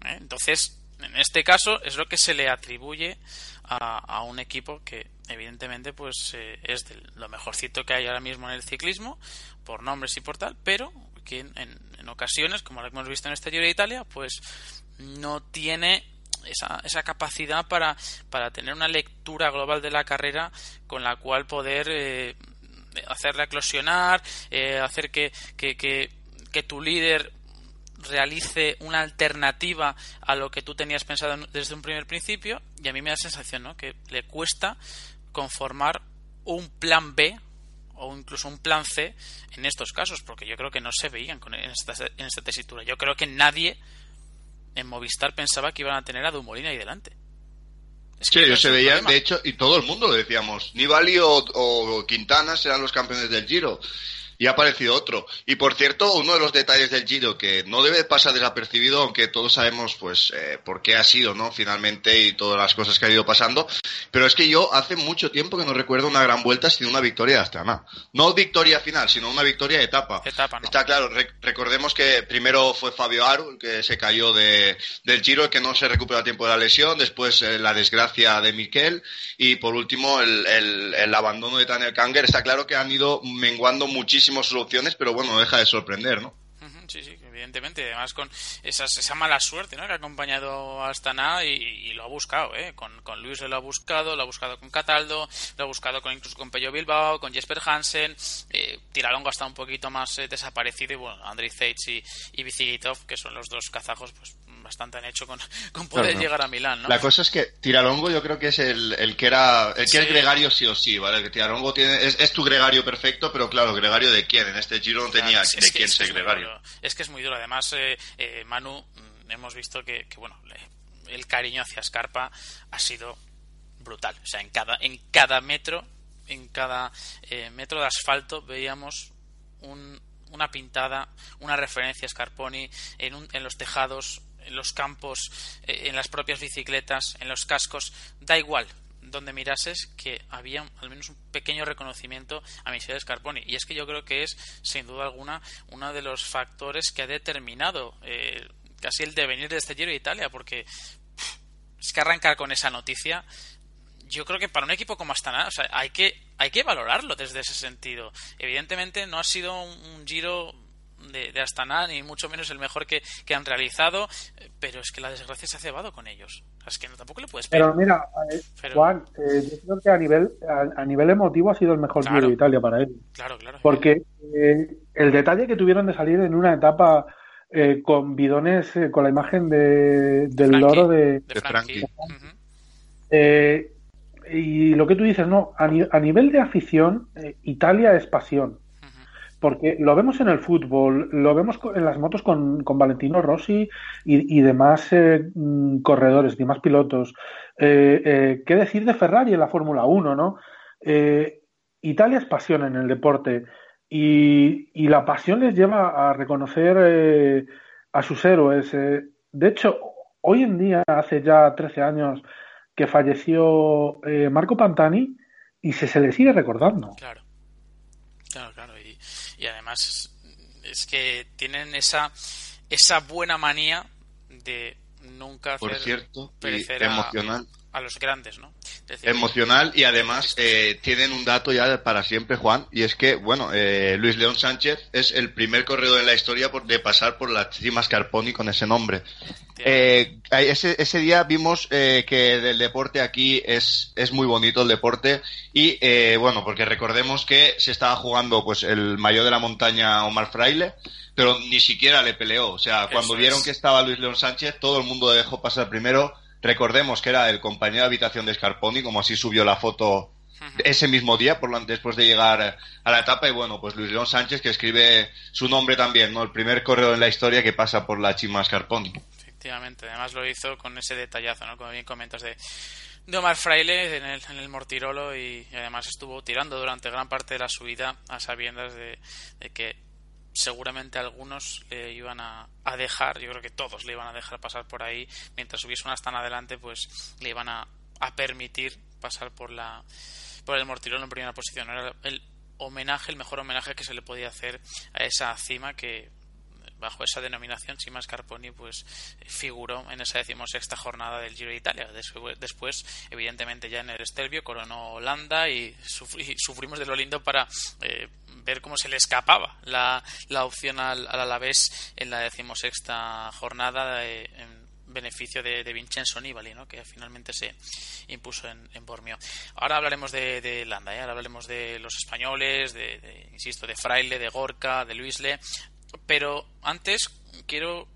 ¿Eh? Entonces, en este caso es lo que se le atribuye a, a un equipo que evidentemente pues eh, es de lo mejorcito que hay ahora mismo en el ciclismo por nombres y por tal pero que en, ocasiones, como lo hemos visto en este Giro de Italia, pues no tiene esa, esa capacidad para, para tener una lectura global de la carrera con la cual poder eh, hacerla eclosionar, eh, hacer que, que, que, que tu líder realice una alternativa a lo que tú tenías pensado desde un primer principio y a mí me da la sensación ¿no? que le cuesta conformar un plan B o incluso un plan C en estos casos, porque yo creo que no se veían en, esta, en esta tesitura. Yo creo que nadie en Movistar pensaba que iban a tener a Dumoulin ahí delante. Es que sí, ellos se veían, de hecho, y todo el mundo lo decíamos, Nibali o, o Quintana serán los campeones del Giro y ha aparecido otro. Y por cierto, uno de los detalles del Giro que no debe pasar desapercibido, aunque todos sabemos pues eh, por qué ha sido, ¿no? Finalmente y todas las cosas que ha ido pasando, pero es que yo hace mucho tiempo que no recuerdo una gran vuelta sin una victoria de Astana. No victoria final, sino una victoria de etapa. Está claro, recordemos que primero fue Fabio Aru, el que se cayó de, del Giro, que no se recuperó a tiempo de la lesión, después eh, la desgracia de Miquel y por último el, el, el abandono de Daniel Kanger. Está claro que han ido menguando muchísimo soluciones, pero bueno, no deja de sorprender, ¿no? Sí, sí, evidentemente. Además, con esas, esa mala suerte ¿no? que ha acompañado a Astana y, lo ha buscado. ¿eh? Con, con Luis lo ha buscado, lo ha buscado con Cataldo, lo ha buscado con, incluso con Pello Bilbao, con Jesper Hansen. Eh, Tiralongo está un poquito más eh, desaparecido y bueno, Andrei Zeitz y, y que son los dos kazajos, pues bastante han hecho con, poder llegar a Milán, ¿no? La cosa es que Tiralongo yo creo que es el, el que era el que es gregario sí o sí, ¿vale? Que Tiralongo tiene, es, tu gregario perfecto, pero claro, gregario de quién? En este Giro no tenía de quién ser gregario. Es que es muy duro. Además, eh, eh, Manu, mm, hemos visto que, bueno, el cariño hacia Scarpa ha sido brutal. O sea, en cada, en cada metro, en cada eh, metro de asfalto veíamos un, una pintada, una referencia a Scarponi en, en los tejados, en los campos, en las propias bicicletas, en los cascos, da igual donde mirases que había al menos un pequeño reconocimiento a Michele Scarponi. Y es que yo creo que es, sin duda alguna, uno de los factores que ha determinado eh, casi el devenir de este Giro de Italia, porque es que arrancar con esa noticia yo creo que para un equipo como Astana, o sea, hay que, hay que valorarlo desde ese sentido. Evidentemente no ha sido un, giro de, de, Astana, ni mucho menos el mejor que, que, han realizado, pero es que la desgracia se ha cebado con ellos. Es que no, tampoco le puedes Pero mira, eh, Juan, eh, yo creo que a nivel, a, nivel emotivo ha sido el mejor Giro de Italia para él. Claro, claro. Porque eh, el detalle que tuvieron de salir en una etapa con bidones con la imagen de, del loro de, de y lo que tú dices, no, a, nivel de afición, Italia es pasión. Porque lo vemos en el fútbol, lo vemos en las motos con, con Valentino Rossi y, demás eh, mm, corredores, demás pilotos. Eh, eh, ¿Qué decir de Ferrari en la Fórmula 1, no? Italia es pasión en el deporte y, la pasión les lleva a reconocer a sus héroes. de hecho, hoy en día, hace ya 13 años que falleció Marco Pantani y se, se le sigue recordando. Claro, claro, claro y además es, que tienen esa, esa buena manía de nunca hacer Por cierto, emocional. A, los grandes, ¿no? emocional y además eh, tienen un dato ya para siempre, Juan, y es que, bueno, eh, Luis León Sánchez es el primer corredor en la historia por, de pasar por la cima Scarponi con ese nombre. Eh, ese, ese, día vimos eh, que del deporte aquí es, es muy bonito el deporte y eh, bueno, porque recordemos que se estaba jugando pues el mayor de la montaña Omar Fraile, pero ni siquiera le peleó. O sea, cuando vieron que estaba Luis León Sánchez, todo el mundo dejó pasar primero. Recordemos que era el compañero de habitación de Scarponi, como así subió la foto ese mismo día, por lo, después de llegar a la etapa. Y bueno, pues Luis León Sánchez, que escribe su nombre también, ¿no? El primer corredor en la historia que pasa por la Chima Scarponi. Efectivamente, además lo hizo con ese detallazo, ¿no? Como bien comentas de, de Omar Fraile en el, en el Mortirolo y, además estuvo tirando durante gran parte de la subida a sabiendas de, que seguramente algunos le iban a, a, dejar, yo creo que todos le iban a dejar pasar por ahí, mientras hubiese una tan adelante, pues le iban a, a permitir pasar por la por el Mortirolo en primera posición. Era el homenaje, el mejor homenaje que se le podía hacer a esa cima que bajo esa denominación, Sima Scarponi pues figuró en esa decimosexta jornada del Giro de Italia. Después, evidentemente, ya en el Estelvio coronó Holanda y, sufrimos de lo lindo para eh, ver cómo se le escapaba la, la opción al, al Alavés en la decimosexta jornada en beneficio de, Vincenzo Nibali, ¿no? que finalmente se impuso en, en Bormio. Ahora hablaremos de, de Landa, ¿eh? ahora hablaremos de los españoles, de, insisto, de Fraile, de Gorka, de Luisle, pero antes quiero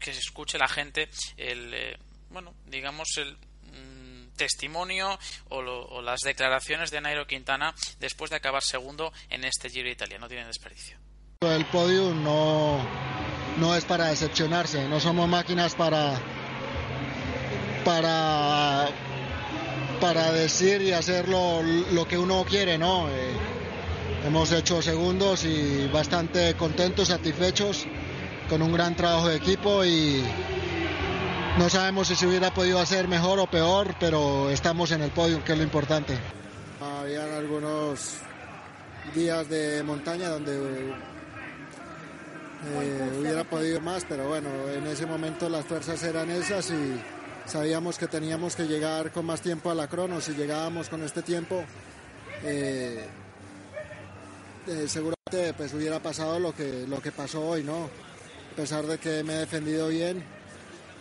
que se escuche la gente el, eh, bueno, digamos el testimonio o, las declaraciones de Nairo Quintana después de acabar segundo en este Giro de Italia. No tienen desperdicio. El podio no, no es para decepcionarse, no somos máquinas para, para, para decir y hacer lo, lo que uno quiere, ¿no? Eh, Hemos hecho segundos y bastante contentos, satisfechos, con un gran trabajo de equipo y no sabemos si se hubiera podido hacer mejor o peor, pero estamos en el podio, que es lo importante. Habían algunos días de montaña donde eh, hubiera podido más, pero bueno, en ese momento las fuerzas eran esas y sabíamos que teníamos que llegar con más tiempo a la crono. Si llegábamos con este tiempo, eh, eh, seguramente pues hubiera pasado lo que, lo que pasó hoy, ¿no? A pesar de que me he defendido bien,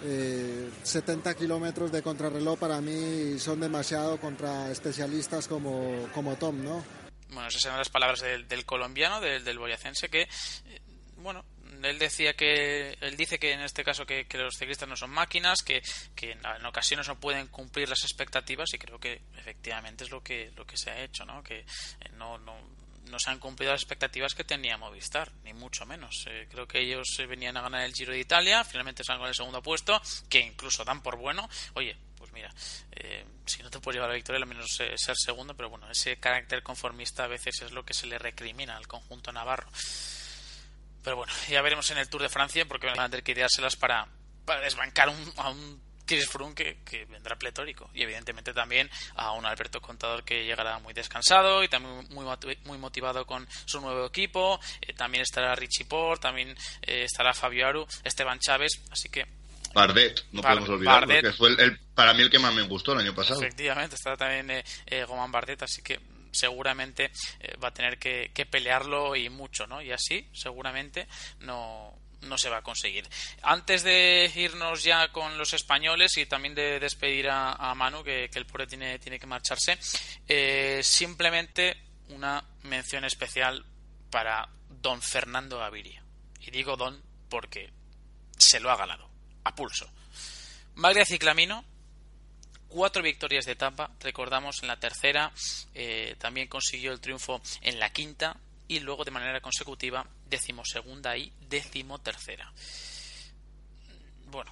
70 eh, kilómetros de contrarreloj para mí son demasiado contra especialistas como, como Tom, ¿no? Bueno, esas eran las palabras del, colombiano, del, boyacense, que, eh, bueno, él decía que él dice que en este caso que, los ciclistas no son máquinas que, que en, ocasiones no pueden cumplir las expectativas y creo que efectivamente es lo que lo que se ha hecho no que no, no no se han cumplido las expectativas que tenía Movistar, ni mucho menos. Eh, creo que ellos eh, venían a ganar el Giro de Italia, finalmente salen con el segundo puesto, que incluso dan por bueno. Oye, pues mira, eh, si no te puedes llevar la victoria, al menos ser segundo, pero bueno, ese carácter conformista a veces es lo que se le recrimina al conjunto navarro. Pero bueno, ya veremos en el Tour de Francia, porque van a tener que ideárselas para, para desbancar a un Chris Froome que, vendrá pletórico y evidentemente también a un Alberto Contador que llegará muy descansado y también muy, muy motivado con su nuevo equipo eh, también estará Richie Port también eh, estará Fabio Aru Esteban Chávez así que Bardet, no podemos olvidarlo, que fue el, para mí el que más me gustó el año pasado. Efectivamente, estará también eh, eh Goman Bardet, así que seguramente va a tener que, que, pelearlo y mucho, ¿no? Y así, seguramente, no, no se va a conseguir. Antes de irnos ya con los españoles y también de despedir a, Manu, que, el pobre tiene, tiene que marcharse, eh, simplemente una mención especial para don Fernando Gaviria. Y digo don porque se lo ha ganado, a pulso. Maglia Ciclamino, cuatro victorias de etapa, recordamos en la tercera, eh, también consiguió el triunfo en la quinta, y luego de manera consecutiva decimosegunda y decimotercera. Bueno,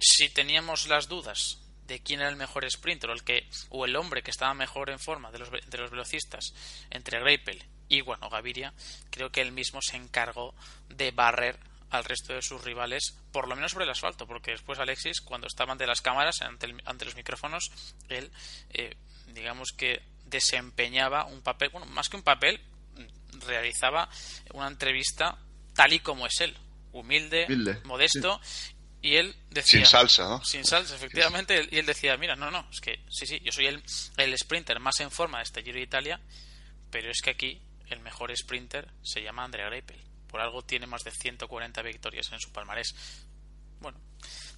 si teníamos las dudas de quién era el mejor sprinter o el que o el hombre que estaba mejor en forma de los, de los velocistas entre Greipel y bueno Gaviria creo que él mismo se encargó de barrer al resto de sus rivales por lo menos sobre el asfalto porque después Alexis cuando estaba ante las cámaras ante, ante los micrófonos él eh, digamos que desempeñaba un papel bueno más que un papel realizaba una entrevista tal y como es él humilde, Humilde, modesto y él decía Sin salsa, ¿no? sin salsa, efectivamente. Y él decía, mira, no, no, es que sí, sí, yo soy el, el sprinter más en forma de este Giro de Italia, pero es que aquí el mejor sprinter se llama Andrea Greipel. Por algo tiene más de 140 victorias en su palmarés. Bueno,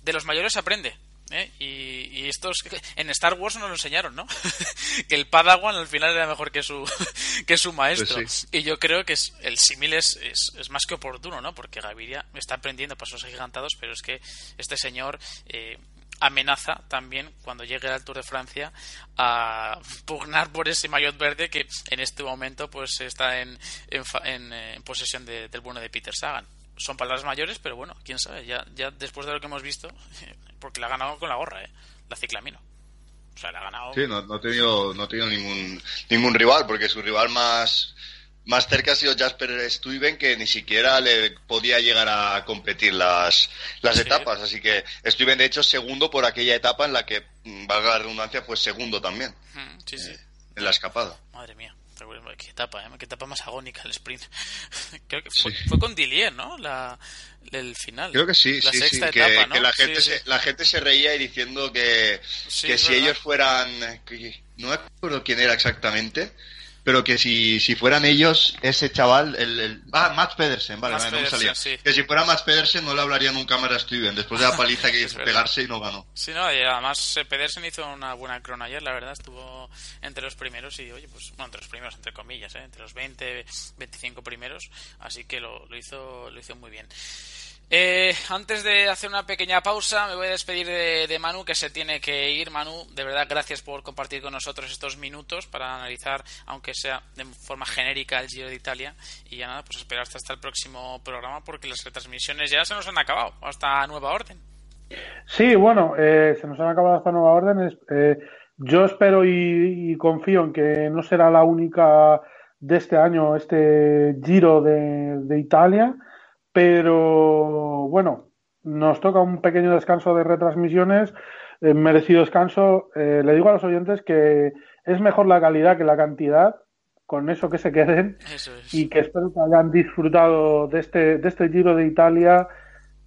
de los mayores se aprende. ¿Eh? Y, y estos en Star Wars nos lo enseñaron, ¿no? que el Padawan al final era mejor que su que su maestro. Pues Y yo creo que es, el símil es, es, es más que oportuno, ¿no? Porque Gaviria está aprendiendo pasos agigantados, pero es que este señor eh, amenaza también cuando llegue al Tour de Francia a pugnar por ese maillot verde que en este momento pues está en, en, eh, en posesión de- del bueno de Peter Sagan. Son palabras mayores, pero bueno, quién sabe, ya, ya después de lo que hemos visto, porque la ha ganado con la gorra, ¿eh? la ciclamino. O sea, la ha ganado Sí, no, no ha tenido, no ha tenido ningún, ningún rival, porque su rival más, más cerca ha sido Jasper Stuyven, que ni siquiera le podía llegar a competir las, las Sí. etapas. Así que Stuyven, de hecho, segundo por aquella etapa en la que, mm, valga la redundancia, fue segundo también, Mm, Sí, sí. en la escapada. Madre mía, qué etapa, ¿eh? qué etapa más agónica el sprint. Creo que fue, fue con Dillier, ¿no? La, el final. Creo que sí, la sí, sí, sexta que, etapa, ¿no? que la, Sí, gente sí. Se, la gente se reía y diciendo que, Sí, que si ellos fueran, que- no me acuerdo quién era exactamente, pero que si, si fueran ellos, ese chaval, el, el ah, Max Pedersen, vale, Mats vale, no me Pedersen, salía. sí. Que si fuera Max Pedersen no le hablaría nunca más a Steven, después de la paliza que hizo pegarse y no ganó. Sí, no, y además eh, Pedersen hizo una buena crona ayer, la verdad, estuvo entre los primeros y, oye, pues, bueno, entre los primeros, entre comillas, ¿eh? entre los 20, 25 primeros, así que lo, lo hizo, lo hizo muy bien. Eh, antes de hacer una pequeña pausa, me voy a despedir de, Manu, que se tiene que ir. Manu, de verdad, gracias por compartir con nosotros estos minutos para analizar, aunque sea de forma genérica, el Giro de Italia. Y ya nada, pues esperar hasta, hasta el próximo programa, porque las retransmisiones ya se nos han acabado, hasta nueva orden. Sí, bueno, eh, se nos han acabado esta nueva orden. Eh, yo espero y, confío en que no será la única de este año, este Giro de Italia, pero bueno, nos toca un pequeño descanso de retransmisiones, eh, merecido descanso. Eh, le digo a los oyentes que es mejor la calidad que la cantidad, con eso que se queden Eso es. y que espero que hayan disfrutado de este, de este Giro de Italia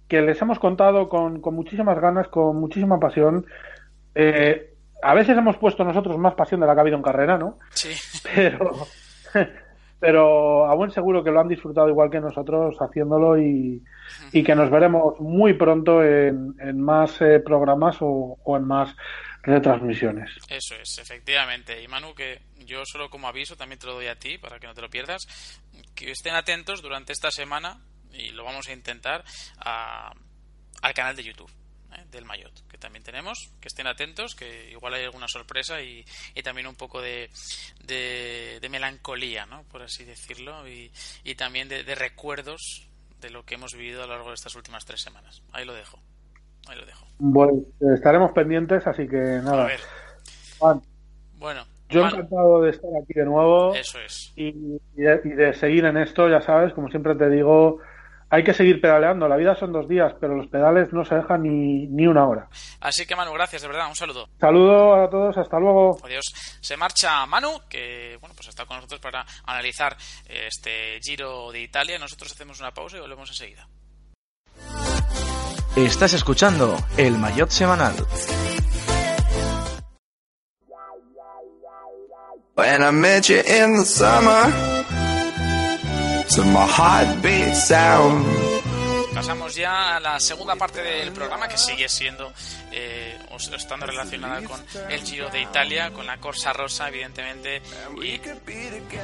que les hemos contado con, con muchísimas ganas, con muchísima pasión. Eh, a veces hemos puesto nosotros más pasión de la que ha habido en carrera, ¿no? Sí. Pero, pero a buen seguro que lo han disfrutado igual que nosotros haciéndolo y, y que nos veremos muy pronto en, en más eh, programas o, o en más retransmisiones. Eso es, efectivamente. Y Manu, que yo solo como aviso, también te lo doy a ti para que no te lo pierdas, que estén atentos durante esta semana, y lo vamos a intentar, a- al canal de YouTube. Del Mayot, que también tenemos, que estén atentos, que igual hay alguna sorpresa y, y también un poco de, de, de melancolía, ¿no? por así decirlo, y, y también de, de recuerdos de lo que hemos vivido a lo largo de estas últimas tres semanas. Ahí lo dejo. Ahí lo dejo. Bueno, estaremos pendientes, así que A nada. ver. Juan, Bueno, yo Manu, encantado de estar aquí de nuevo. eso es. y, y de, y de seguir en esto, ya sabes, como siempre te digo, hay que seguir pedaleando. La vida son dos días, pero los pedales no se dejan ni, ni una hora. Así que Manu, gracias, de verdad, un saludo. Saludo a todos, hasta luego. Adiós. Se marcha Manu, que bueno, pues está con nosotros para analizar eh, este Giro de Italia. Nosotros hacemos una pausa y volvemos enseguida. Estás escuchando el Maillot Semanal. When I met you in the summer, heartbeat sound. Pasamos ya a la segunda parte del programa que sigue siendo eh, estando relacionada con el Giro de Italia, con la Corsa Rosa, evidentemente, y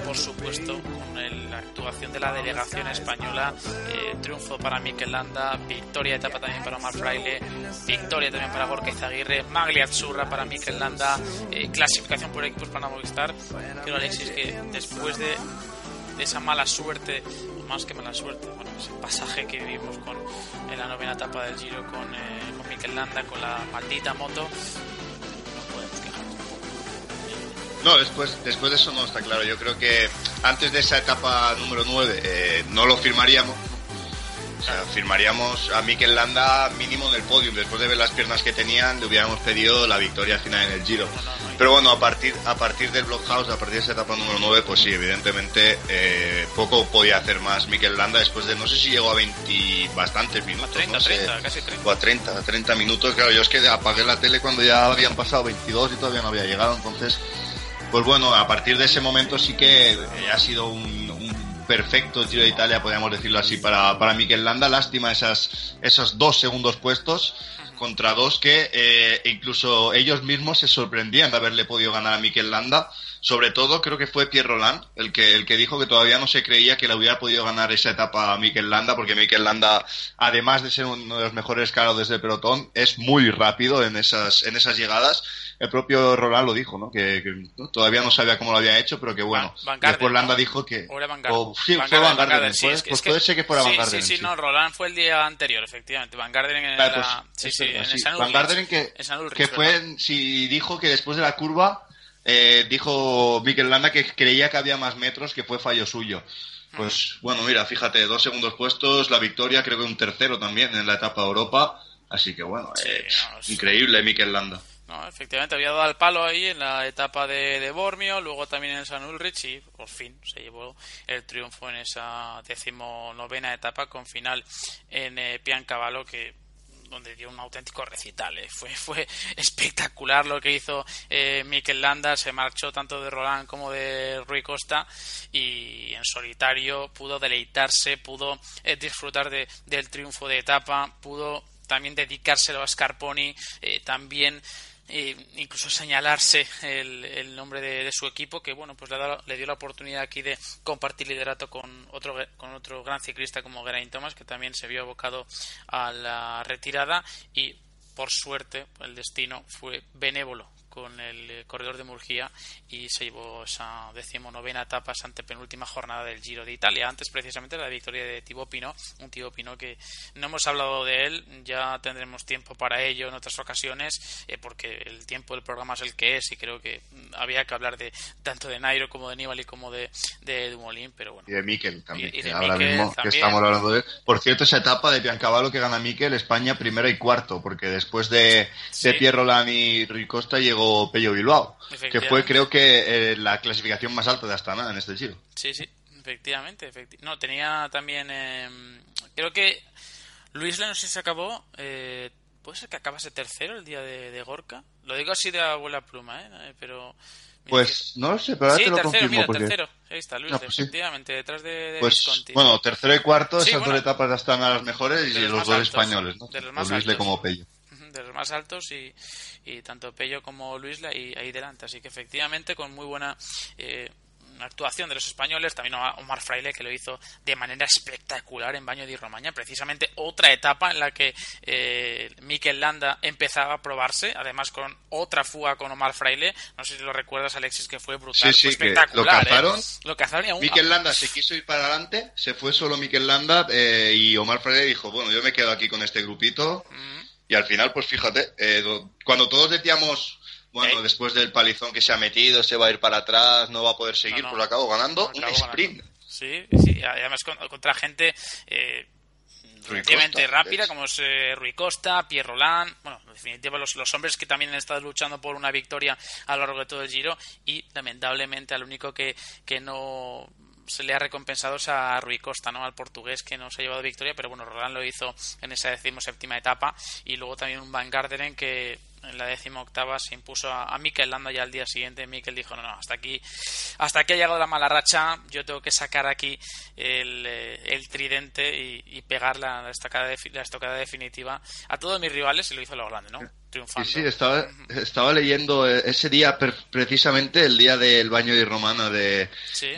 por supuesto con la actuación de la delegación española. eh, triunfo para Mikel Landa, victoria de etapa también para Omar Fraile, victoria también para Gorka Izaguirre, Maglia Azzurra para Mikel Landa, eh, clasificación por equipos para Movistar. Pero Alexis, que después de de esa mala suerte, más que mala suerte, bueno, ese pasaje que vivimos con, en la novena etapa del Giro con, eh, con Mikel Landa, con la maldita moto. No, después, después de eso no está claro. Yo creo que antes de esa etapa número 9 eh, no lo firmaríamos. Sea, firmaríamos a Mikel Landa mínimo en el podium. Después de ver las piernas que tenían, le hubiéramos pedido la victoria final en el Giro. Pero bueno, a partir, a partir del Blockhouse, a partir de esa etapa número 9, pues sí, evidentemente eh, poco podía hacer más Mikel Landa después de, no sé si llegó a 20 bastantes minutos. 30, no sé, 30, casi 30. O a 30, a 30 minutos. Claro, yo es que apagué la tele cuando ya habían pasado 22 y todavía no había llegado. Entonces, pues bueno, a partir de ese momento sí que eh, ha sido un, perfecto Giro de Italia, podríamos decirlo así, para, para Mikel Landa. Lástima esas, esos dos segundos puestos contra dos que eh, incluso ellos mismos se sorprendían de haberle podido ganar a Mikel Landa. Sobre todo creo que fue Pierre Roland el que, el que dijo que todavía no se creía que le hubiera podido ganar esa etapa a Mikel Landa, porque Mikel Landa, además de ser uno de los mejores caros del pelotón, es muy rápido en esas, en esas llegadas. El propio Roland lo dijo, ¿no? Que, que, ¿no? todavía no sabía cómo lo había hecho, pero que bueno. Van- Van Garden, después Landa ¿no? dijo que... O era Van Garden. o- sí, Van fue Garden, Van Garden. Sí, es que- pues puede ser que fuera sí, Van Garden. Sí, sí, no, Roland fue el día anterior, efectivamente. Van Garden en la... pues, sí, en el San Van Ulrich. Que, En San Ulrich, que fue, si dijo que después de la curva, eh, dijo Mikel Landa que creía que había más metros, que fue fallo suyo. Pues bueno, mira, fíjate, dos segundos puestos, la victoria, creo que un tercero también en la etapa de Europa. Así que bueno, Sí, eh, no, es- increíble Mikel Landa. No, efectivamente, había dado al palo ahí en la etapa de, de Bormio, luego también en San Ulrich y por fin se llevó el triunfo en esa decimonovena etapa con final en eh, Piancavallo que donde dio un auténtico recital. eh. Fue, fue espectacular lo que hizo eh, Mikel Landa. Se marchó tanto de Roland como de Rui Costa y en solitario pudo deleitarse, pudo eh, disfrutar de- del triunfo de etapa, pudo también dedicárselo a Scarponi, eh, también eh, incluso señalarse el, nombre de, su equipo que bueno pues le, le dio la oportunidad aquí de compartir liderato con otro con otro gran ciclista como Geraint Thomas que también se vio abocado a la retirada y por suerte el destino fue benévolo con el eh, corredor de Murgía y se llevó esa decimonovena etapa, esa antepenúltima jornada del Giro de Italia. Antes precisamente la victoria de Thibaut Pinot, un Thibaut Pinot que no hemos hablado de él, ya tendremos tiempo para ello en otras ocasiones, eh, porque el tiempo del programa es el que es y creo que mm, había que hablar de tanto de Nairo como de Nibali como de, de Dumoulin, pero bueno. Y de Mikel también, Y- y de que ahora Mikel mismo que también. estamos hablando de. Por cierto, esa etapa de Piancavallo que gana Mikel, España primero y cuarto, porque después de, Sí. de Pierre Roland y Rui Costa Pello Bilbao, que fue creo que eh, la clasificación más alta de Astana en este giro. Sí, sí, efectivamente. efecti- no, tenía también. eh, creo que Luis no sé si se acabó. Eh, ¿Puede ser que acabase tercero el día de, de Gorka? Lo digo así de abuela pluma, ¿eh? Eh, Pero. Pues no lo sé, pero ahora sí, te lo tercero, confirmo. mira, porque... tercero. Ahí está, Luis, No, pues sí. efectivamente, detrás de, de Pues Visconti. bueno, tercero y cuarto, Sí, esas bueno. dos etapas de Astana las mejores y los dos altos, españoles, ¿no? de los Tanto más Luisle altos. como Pello. De los más altos y, y tanto Pello como Luisla y ahí delante. Así que efectivamente con muy buena eh, actuación de los españoles, también Omar Fraile que lo hizo de manera espectacular en Baño di Romaña, precisamente otra etapa en la que eh, Mikel Landa empezaba a probarse, además con otra fuga con Omar Fraile, no sé si lo recuerdas Alexis que fue brutal, Sí, fue que lo espectacular, ¿eh? lo cazaron y aún- Mikel Landa se quiso ir para adelante, se fue solo Mikel Landa eh, y Omar Freire dijo, bueno, yo me quedo aquí con este grupito. Ujú. Y al final, pues fíjate, eh, do- cuando todos decíamos, bueno, Ey. después del palizón que se ha metido, se va a ir para atrás, no va a poder seguir, No, no. pues acabó ganando Acabó un ganando. sprint. Sí, sí, además con- contra gente eh, relativamente rápida, es. como es eh, Rui Costa, Pierre Roland, bueno, en definitiva los, los hombres que también han estado luchando por una victoria a lo largo de todo el Giro y lamentablemente al único que, que no se le ha recompensado a Rui Costa, ¿no? Al portugués que no se ha llevado victoria, pero bueno, Roland lo hizo en esa decimoséptima etapa y luego también un Van Garderen que en la décima octava se impuso a, a Mikel Landa ya al día siguiente. Mikel dijo, no, no, hasta aquí, hasta aquí ha llegado la mala racha, yo tengo que sacar aquí el, eh, tridente y, pegar la estocada definitiva a todos mis rivales y lo hizo lo grande, ¿no? Triunfando. Sí, sí, estaba, estaba leyendo eh, ese día, precisamente el día del baño de Romana de,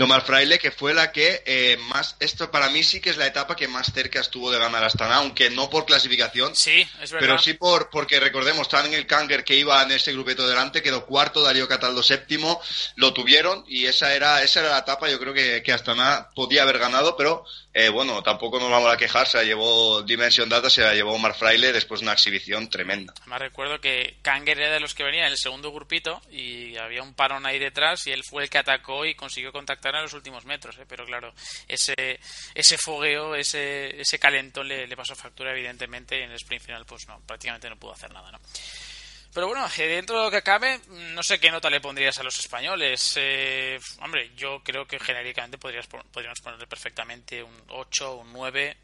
Omar Fraile, que fue la que eh, más, esto para mí sí que es la etapa que más cerca estuvo de ganar Astana, aunque no por clasificación. Sí, es verdad. Pero sí por, porque recordemos, están en el Kanger que iba en ese grupeto delante, quedó cuarto, Darío Cataldo séptimo, lo tuvieron y esa era, esa era la etapa, yo creo que, que Astana podía haber ganado, pero eh, bueno, tampoco nos vamos a quejar, se la llevó Dimension Data, se la llevó Omar Fraile después de una exhibición tremenda. Además recuerdo que Kanger era de los que venía en el segundo grupito y había un parón ahí detrás y él fue el que atacó y consiguió contactar en los últimos metros, ¿eh? pero claro, ese, ese fogueo, ese, ese calentón le, le pasó factura evidentemente y en el sprint final pues no, prácticamente no pudo hacer nada, ¿no? Pero bueno, eh, dentro de lo que cabe, no sé qué nota le pondrías a los españoles. Eh, hombre, yo creo que genéricamente podrías, podríamos ponerle perfectamente un 8, un 9.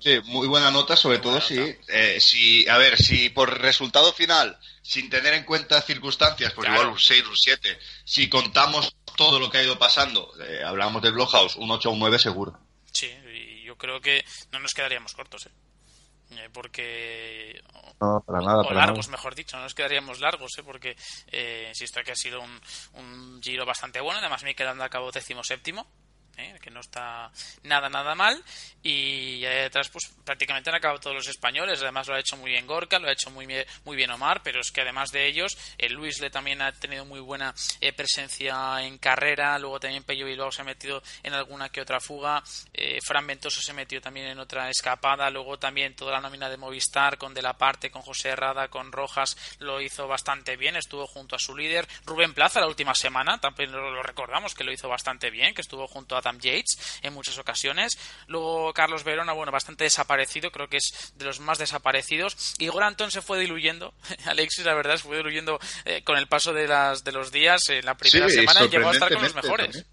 Sí, muy buena nota, sobre todo si, eh, si, a ver, si por resultado final, sin tener en cuenta circunstancias, pues igual un 6, un 7, si contamos todo lo que ha ido pasando, hablamos del Blockhouse, un 8 o un 9 seguro. Sí, y yo creo que no nos quedaríamos cortos, ¿eh? Eh, porque no, para nada, o largos mejor dicho no nos quedaríamos largos ¿eh? porque eh, insisto que ha sido un, un giro bastante bueno además me quedando a cabo décimo séptimo ¿eh? que no está nada, nada mal. Y ahí detrás, pues prácticamente han acabado todos los españoles. Además, lo ha hecho muy bien Gorka, lo ha hecho muy muy bien Omar, pero es que además de ellos, el Luis Le también ha tenido muy buena eh, presencia en carrera. Luego también Pello Bilbao se ha metido en alguna que otra fuga. Eh, Fran Ventoso se metió también en otra escapada. Luego también toda la nómina de Movistar con De La Parte, con José Herrada, con Rojas, lo hizo bastante bien. Estuvo junto a su líder Rubén Plaza la última semana. También lo, recordamos que lo hizo bastante bien, que estuvo junto a Adam Yates en muchas ocasiones. Luego Carlos Verona, bueno, bastante desaparecido, creo que es de los más desaparecidos. Igor Antón se fue diluyendo. Alexis, la verdad, se fue diluyendo eh, con el paso de, las, de los días. En la primera semana llegó a estar con los mejores.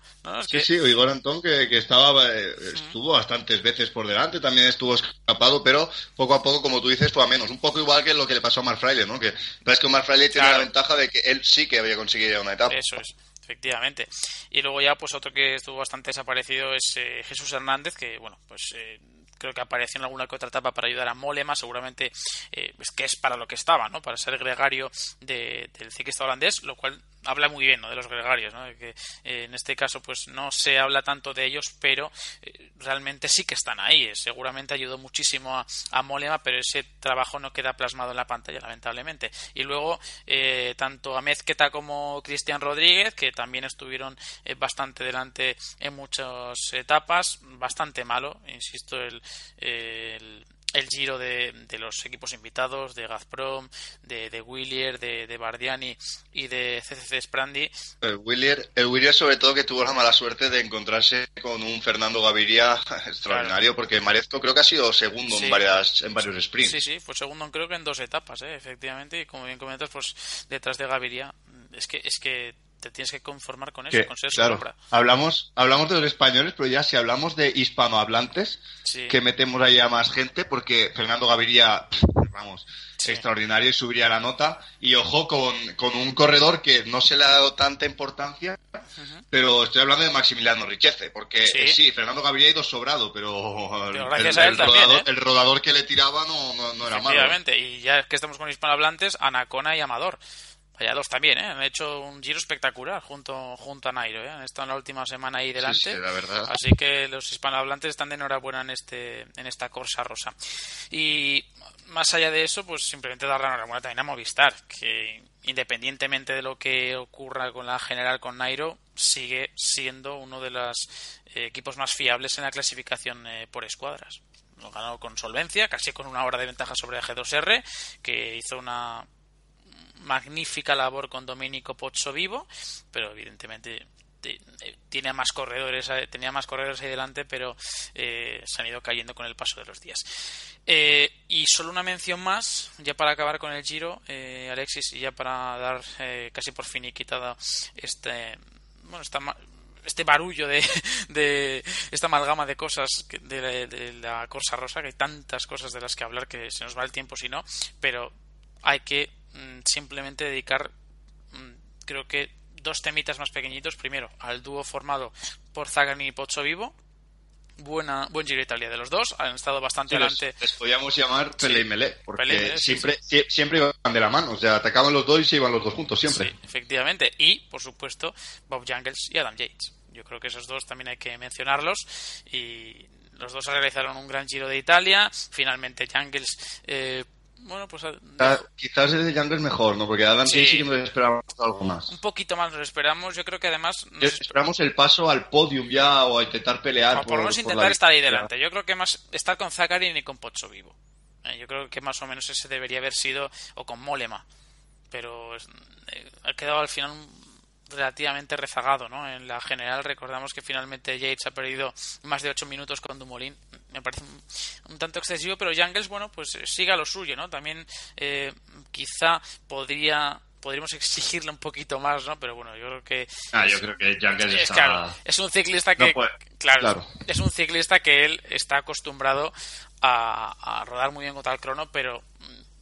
sí, sí, Igor Antón que, estaba, eh, estuvo bastantes veces por delante, también estuvo escapado, pero poco a poco, como tú dices, fue a menos. Un poco igual que lo que le pasó a Mar Fraile, ¿no? Que es que Omar Fraile tiene la ventaja de que él sí que había conseguido una etapa. Eso es efectivamente. Y luego ya, pues otro que estuvo bastante desaparecido es eh, Jesús Hernández, que bueno, pues eh, creo que apareció en alguna que otra etapa para ayudar a Molema, seguramente eh, es que es para lo que estaba, ¿no? Para ser gregario del ciclista holandés, lo cual habla muy bien ¿no? de los gregarios, ¿no? que eh, en este caso pues no se habla tanto de ellos, pero eh, realmente sí que están ahí. Eh, seguramente ayudó muchísimo a, a, Molema, pero ese trabajo no queda plasmado en la pantalla, lamentablemente. Y luego tanto a Mezqueta como Cristian Rodríguez, que también estuvieron bastante delante en muchas etapas, bastante malo, insisto, el, el el giro de, los equipos invitados, de Gazprom, de, de Willier, de, de, Bardiani y de CCC Sprandi. El Willier, el Willier sobre todo que tuvo la mala suerte de encontrarse con un Fernando Gaviria extraordinario, porque Marezco creo que ha sido segundo en, varias, en varios sprints. Sí, sí, fue segundo creo que en dos etapas, ¿eh? efectivamente, y como bien comentas, pues detrás de Gaviria, es que, es que te tienes que conformar con eso, con ser claro, hablamos, hablamos de los españoles, pero ya si hablamos de hispanohablantes, que metemos ahí a más gente, porque Fernando Gaviria, vamos, extraordinario y subiría la nota. Y ojo con, un corredor que no se le ha dado tanta importancia, pero estoy hablando de Maximiliano Richeze, porque sí, Fernando Gaviria ha ido sobrado, pero, el, rodador, que le tiraba no, no, era malo. Y ya que estamos con hispanohablantes, Anacona y Amador. Vaya dos también, ¿eh? Han hecho un giro espectacular junto, junto a Nairo, ¿eh? Han estado en la última semana ahí delante. la verdad. Así que los hispanohablantes están de enhorabuena en, este, en esta Corsa Rosa. Y más allá de eso, pues simplemente dar la enhorabuena también a Movistar, que independientemente de lo que ocurra con la general con Nairo, sigue siendo uno de los eh, equipos más fiables en la clasificación eh, por escuadras. Lo ganó con solvencia, casi con una hora de ventaja sobre G2R, que hizo una magnífica labor con Domenico Pozzo Vivo, pero evidentemente eh, tiene más corredores eh, tenía más corredores ahí delante pero eh, se han ido cayendo con el paso de los días. Y solo una mención más ya para acabar con el giro Alexis y ya para dar casi por finiquitada este bueno este barullo de, de, esta amalgama de cosas de, de la Corsa Rosa que hay tantas cosas de las que hablar que se nos va el tiempo si no pero hay que simplemente dedicar, mm, creo que dos temitas más pequeñitos. Primero, al dúo formado por Zagani y Pocho Vivo, buena, buen Giro de Italia de los dos. Han estado bastante Sí, adelante. les podíamos llamar Pele y Melé, porque Pelé y Melé, sí, siempre, sie- siempre iban de la mano, o sea, atacaban los dos y se iban los dos juntos, siempre. Sí, efectivamente. Y, por supuesto, Bob Jungels y Adam Yates. Yo creo que esos dos también hay que mencionarlos. Y los dos realizaron un gran Giro de Italia. Finalmente, Jungels, eh, bueno, pues Quizás- Quizás el de es mejor, ¿no? Porque Adam Sí. Sí que nos esperábamos algo más. un poquito más nos esperamos. Yo creo que además nos Esperamos el paso al podium ya o a intentar pelear. O por lo menos intentar la estar ahí delante. Yo creo que más estar con Zakarin y con Pocho vivo. Eh, yo creo que más o menos ese debería haber sido, o con Molema. Pero eh, ha quedado al final relativamente rezagado, ¿no? En la general recordamos que finalmente Yates ha perdido más de 8 minutos con Dumoulin. Me parece un, un tanto excesivo, pero Jangles, bueno, pues eh, siga lo suyo, ¿no? También eh, quizá podría podríamos exigirle un poquito más, ¿no? Pero bueno, yo creo que Ah, yo creo que Youngers es, está... claro, es un ciclista que No puede. claro, Claro. es un ciclista que él está acostumbrado a, a rodar muy bien contra el crono pero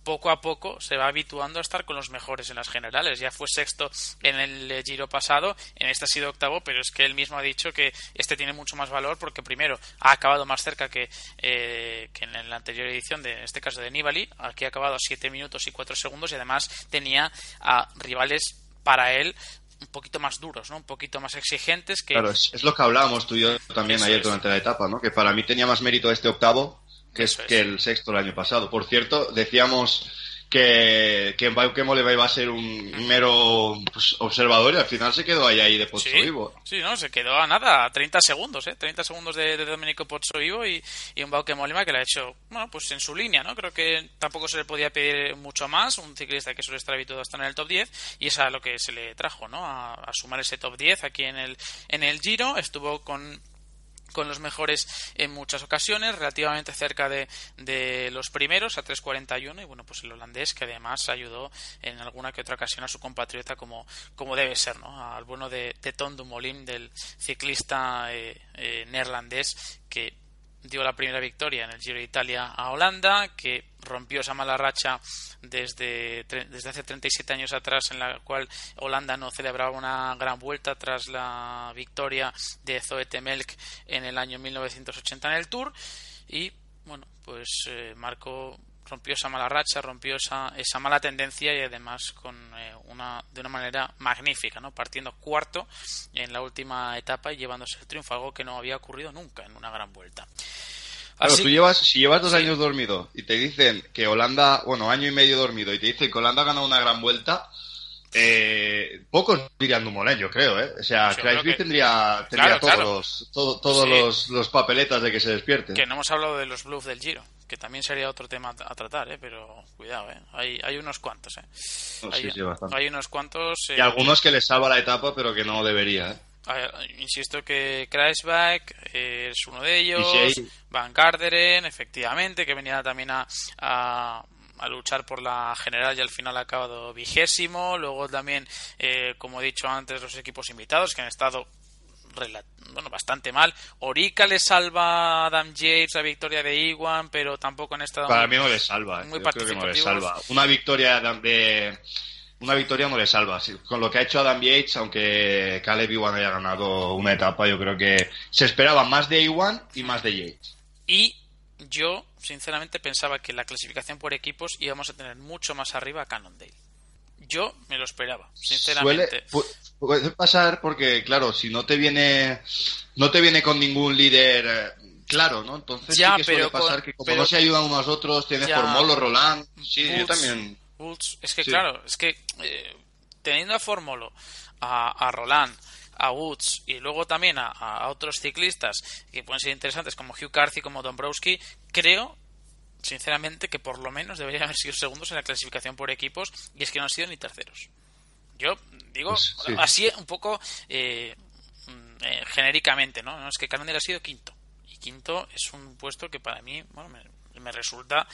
poco a poco se va habituando a estar con los mejores en las generales ya fue sexto en el eh, giro pasado en este ha sido octavo pero es que él mismo ha dicho que este tiene mucho más valor porque primero ha acabado más cerca que, eh, que en la anterior edición de en este caso de Nibali aquí ha acabado a 7 minutos y 4 segundos y además tenía a rivales para él un poquito más duros, ¿no? Un poquito más exigentes que Claro, es, es lo que hablábamos tú y yo también Eso ayer es. durante la etapa, ¿no? Que para mí tenía más mérito este octavo que, es. que el sexto el año pasado. Por cierto, decíamos que, que Bauke Moleva iba a ser un mero pues, observador y al final se quedó ahí, ahí de Pozzo Sí, vivo. sí, no, se quedó a nada, a 30 segundos, ¿eh? 30 segundos de, de Domenico Pozzo Vivo y, y un Bauke Molema que le ha hecho, bueno, pues en su línea, ¿no? Creo que tampoco se le podía pedir mucho más, un ciclista que suele estar habituado a estar en el top 10 y es a lo que se le trajo, ¿no? A, a sumar ese top 10 aquí en el, en el Giro, estuvo con con los mejores en muchas ocasiones, relativamente cerca de, de los primeros, a 3.41, y bueno, pues el holandés que además ayudó en alguna que otra ocasión a su compatriota como, como debe ser, ¿no? Al bueno de, de Tom Dumoulin, del ciclista eh, eh, neerlandés que dio la primera victoria en el Giro de Italia a Holanda, que rompió esa mala racha desde, desde hace 37 años atrás, en la cual Holanda no celebraba una gran vuelta tras la victoria de Zoe Temelk en el año 1980 en el Tour. Y bueno, pues eh, Marco rompió esa mala racha, rompió esa, esa mala tendencia y además con eh, una, de una manera magnífica, ¿no? partiendo cuarto en la última etapa y llevándose el triunfo, algo que no había ocurrido nunca en una gran vuelta. Claro, Así- tú llevas, si llevas dos Sí. años dormido y te dicen que Holanda, bueno, año y medio dormido y te dicen que Holanda ha ganado una gran vuelta, eh, pocos dirían Dumoulin, yo creo, ¿eh? O sea, Kreisby que- tendría, tendría Claro, todos, claro. Los, todo- todos Sí. los, los papeletas de que se despierte. Que no hemos hablado de los bluffs del Giro, que también sería otro tema a tratar, ¿eh? pero cuidado, ¿eh? hay, hay unos cuantos. ¿eh? Hay, sí, sí, hay unos cuantos. eh, Y algunos que les salva la etapa, pero que no debería, ¿eh? eh, insisto que Kreisbach eh, es uno de ellos. Van Garderen, efectivamente, que venía también a, a, a luchar por la general y al final ha acabado vigésimo. Luego también, eh, como he dicho antes, los equipos invitados que han estado bueno, bastante mal. Orica le salva a Adam Yates la victoria de Iwan, pero tampoco han estado Para mí no le salva, ¿eh? muy Yo creo que no le participativos. salva. Una victoria de, una victoria no le salva. Con lo que ha hecho Adam Yates, aunque Caleb Iwan haya ganado una etapa, yo creo que se esperaba más de Iwan y más de Yates. Y yo, sinceramente, pensaba que en la clasificación por equipos íbamos a tener mucho más arriba a Cannondale. Yo me lo esperaba, sinceramente. Suele, pu- puede pasar porque, claro, si no te viene, no te viene con ningún líder eh, claro, ¿no? Entonces Ya, sí que suele pero con- pasar que como pero- no se ayudan unos a otros, tienes Ya. Formolo, Roland, sí, yo también. Woods, es que Sí. claro, es que eh, teniendo a Formolo, a, a Roland, a Woods y luego también a, a otros ciclistas que pueden ser interesantes como Hugh Carthy, como Dombrowski, creo sinceramente que por lo menos deberían haber sido segundos en la clasificación por equipos y es que no han sido ni terceros. Yo digo Pues, sí. así un poco eh, mm, eh, genéricamente, ¿no? No, Es que Cannondale ha sido quinto y quinto es un puesto que para mí bueno, me, me resulta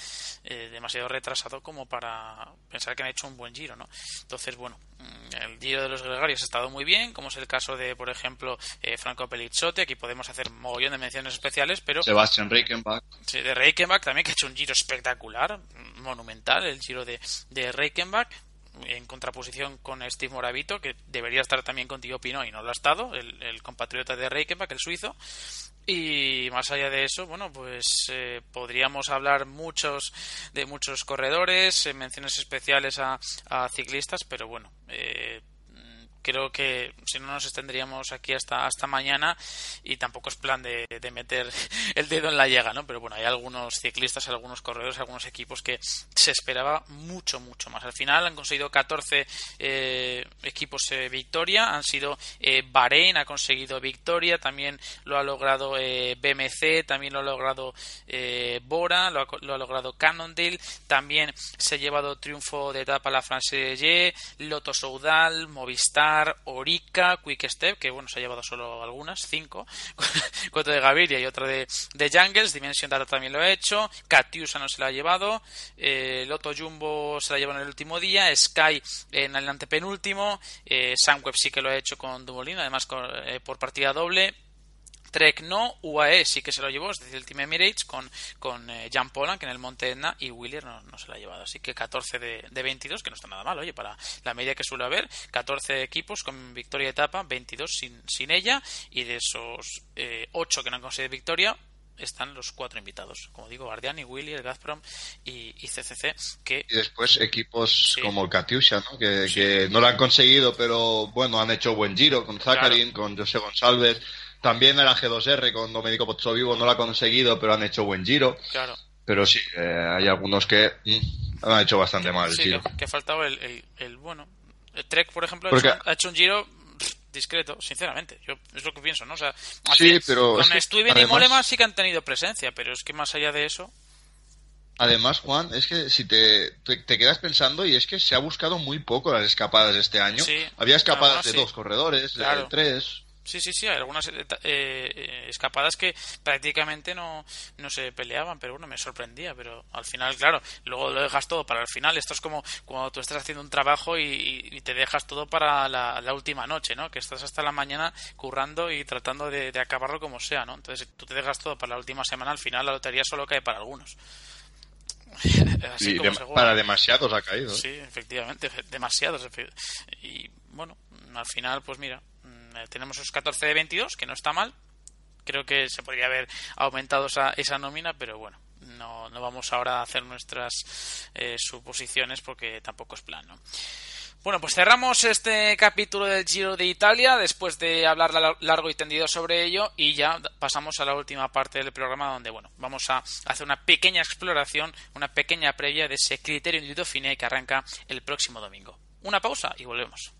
eh, demasiado retrasado como para pensar que han hecho un buen giro, ¿no? Entonces, bueno, mm, el giro de los gregarios ha estado muy bien, como es el caso de, por ejemplo, eh, Franco Pelizzotti, aquí podemos hacer mogollón de menciones especiales, pero Sebastian Reichenbach. Sí, de Reichenbach también, que ha hecho un giro espectacular, monumental, el giro de, de Reichenbach, en contraposición con Steve Moravito, que debería estar también contigo Pino y no lo ha estado, el, el compatriota de Reichenbach, el suizo. Y más allá de eso, bueno, pues eh, podríamos hablar muchos de muchos corredores, eh, menciones especiales a, a ciclistas, pero bueno, eh, creo que si no nos extenderíamos aquí hasta hasta mañana y tampoco es plan de, de, meter el dedo en la llaga, ¿no? Pero bueno, hay algunos ciclistas, algunos corredores, algunos equipos que se esperaba mucho, mucho más. Al final han conseguido 14 eh, equipos eh, victoria, han sido eh, Bahrein ha conseguido victoria, también lo ha logrado eh, BMC, también lo ha logrado Bora, lo ha, lo ha, logrado Cannondale, también se ha llevado triunfo de etapa la France Loto Soudal, Movistar, Orica, Quick Step, que bueno, se ha llevado solo algunas, cinco, cuatro de Gaviria y otra de, de Jungles, Dimension Data también lo ha hecho, Katiusa no se la ha llevado, eh, Loto Jumbo se la llevó en el último día, Sky en el antepenúltimo, eh, Sunweb sí que lo ha hecho con Dumoulin, además eh, por partida doble, Trek no, UAE sí que se lo llevó, es decir, el Team Emirates con, con eh, Jan Polanc en el Monte Etna y Willier no, no, se lo ha llevado. Así que 14 de, de, 22, que no está nada mal, oye, para la media que suele haber. 14 equipos con victoria de etapa, 22 sin, sin ella y de esos eh, 8 que no han conseguido victoria, están los cuatro invitados, como digo, Guardiani, Willier, Gazprom y, y, CCC. Que... Y después equipos sí. como Katyusha, ¿no? Que, sí. que, no lo han conseguido, pero bueno, han hecho buen giro con Zakarin, claro. con José González. También el G2R con Domenico Pozzovivo no lo ha conseguido, pero han hecho buen giro. Claro. Pero sí, eh, hay algunos que mm, han hecho bastante mal el sí, giro. Que, que faltaba el, el, el, bueno. El Trek, por ejemplo, Porque... ha, hecho, ha hecho un giro discreto, sinceramente. Yo es lo que pienso, ¿no? O sea, sí, pero con Stuyven además... y Moleman sí que han tenido presencia, pero es que más allá de eso. Además, Juan, es que si te, te, te, quedas pensando, y es que se ha buscado muy poco las escapadas este año. Sí, Había escapadas de sí. dos corredores, claro. de tres. Sí, sí, sí, hay algunas eh, eh, escapadas que prácticamente no, no se peleaban, pero bueno, me sorprendía, pero al final, claro, luego lo dejas todo para el final. Esto es como cuando tú estás haciendo un trabajo y, y te dejas todo para la, la, última noche, ¿no? Que estás hasta la mañana currando y tratando de, de, acabarlo como sea, ¿no? Entonces, tú te dejas todo para la última semana, al final la lotería solo cae para algunos. Así y de, para demasiados ha caído. ¿eh? Sí, efectivamente, demasiados. Y bueno, al final, pues mira, tenemos esos 14 de 22, que no está mal. Creo que se podría haber aumentado esa, esa nómina, pero bueno, no, no vamos ahora a hacer nuestras eh, suposiciones porque tampoco es plan, ¿no? Bueno, pues cerramos este capítulo del Giro de Italia después de hablar largo y tendido sobre ello y ya pasamos a la última parte del programa donde, bueno, vamos a hacer una pequeña exploración, una pequeña previa de ese criterio de Dauphiné que arranca el próximo domingo. Una pausa y volvemos.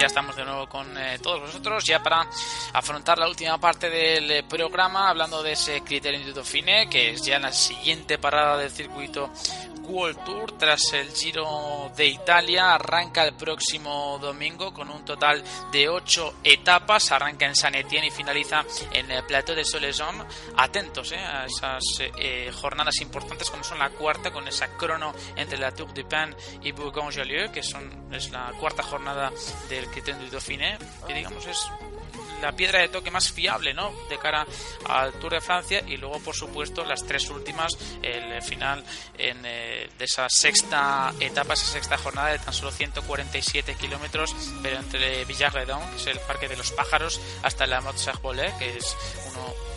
Ya estamos de nuevo con eh, todos vosotros, ya para afrontar la última parte del eh, programa, hablando de ese criterio Instituto Fine, que es ya la siguiente parada del circuito World Tour tras el Giro de Italia. Arranca el próximo domingo con un total de ocho etapas. Arranca en San Etienne y finaliza en el Plateau de Soleson. Atentos eh, a esas eh, jornadas importantes como son la cuarta con esa crono entre la Tour du Pin y Bourgogne-Jallieu, que son, es la cuarta jornada del Criterium du Dauphiné, que digamos es la piedra de toque más fiable ¿no? de cara al Tour de Francia y luego por supuesto las tres últimas el final en, eh, de esa sexta etapa esa sexta jornada de tan solo 147 kilómetros pero entre Villarredon que es el parque de los pájaros hasta la Mot Servolet que es uno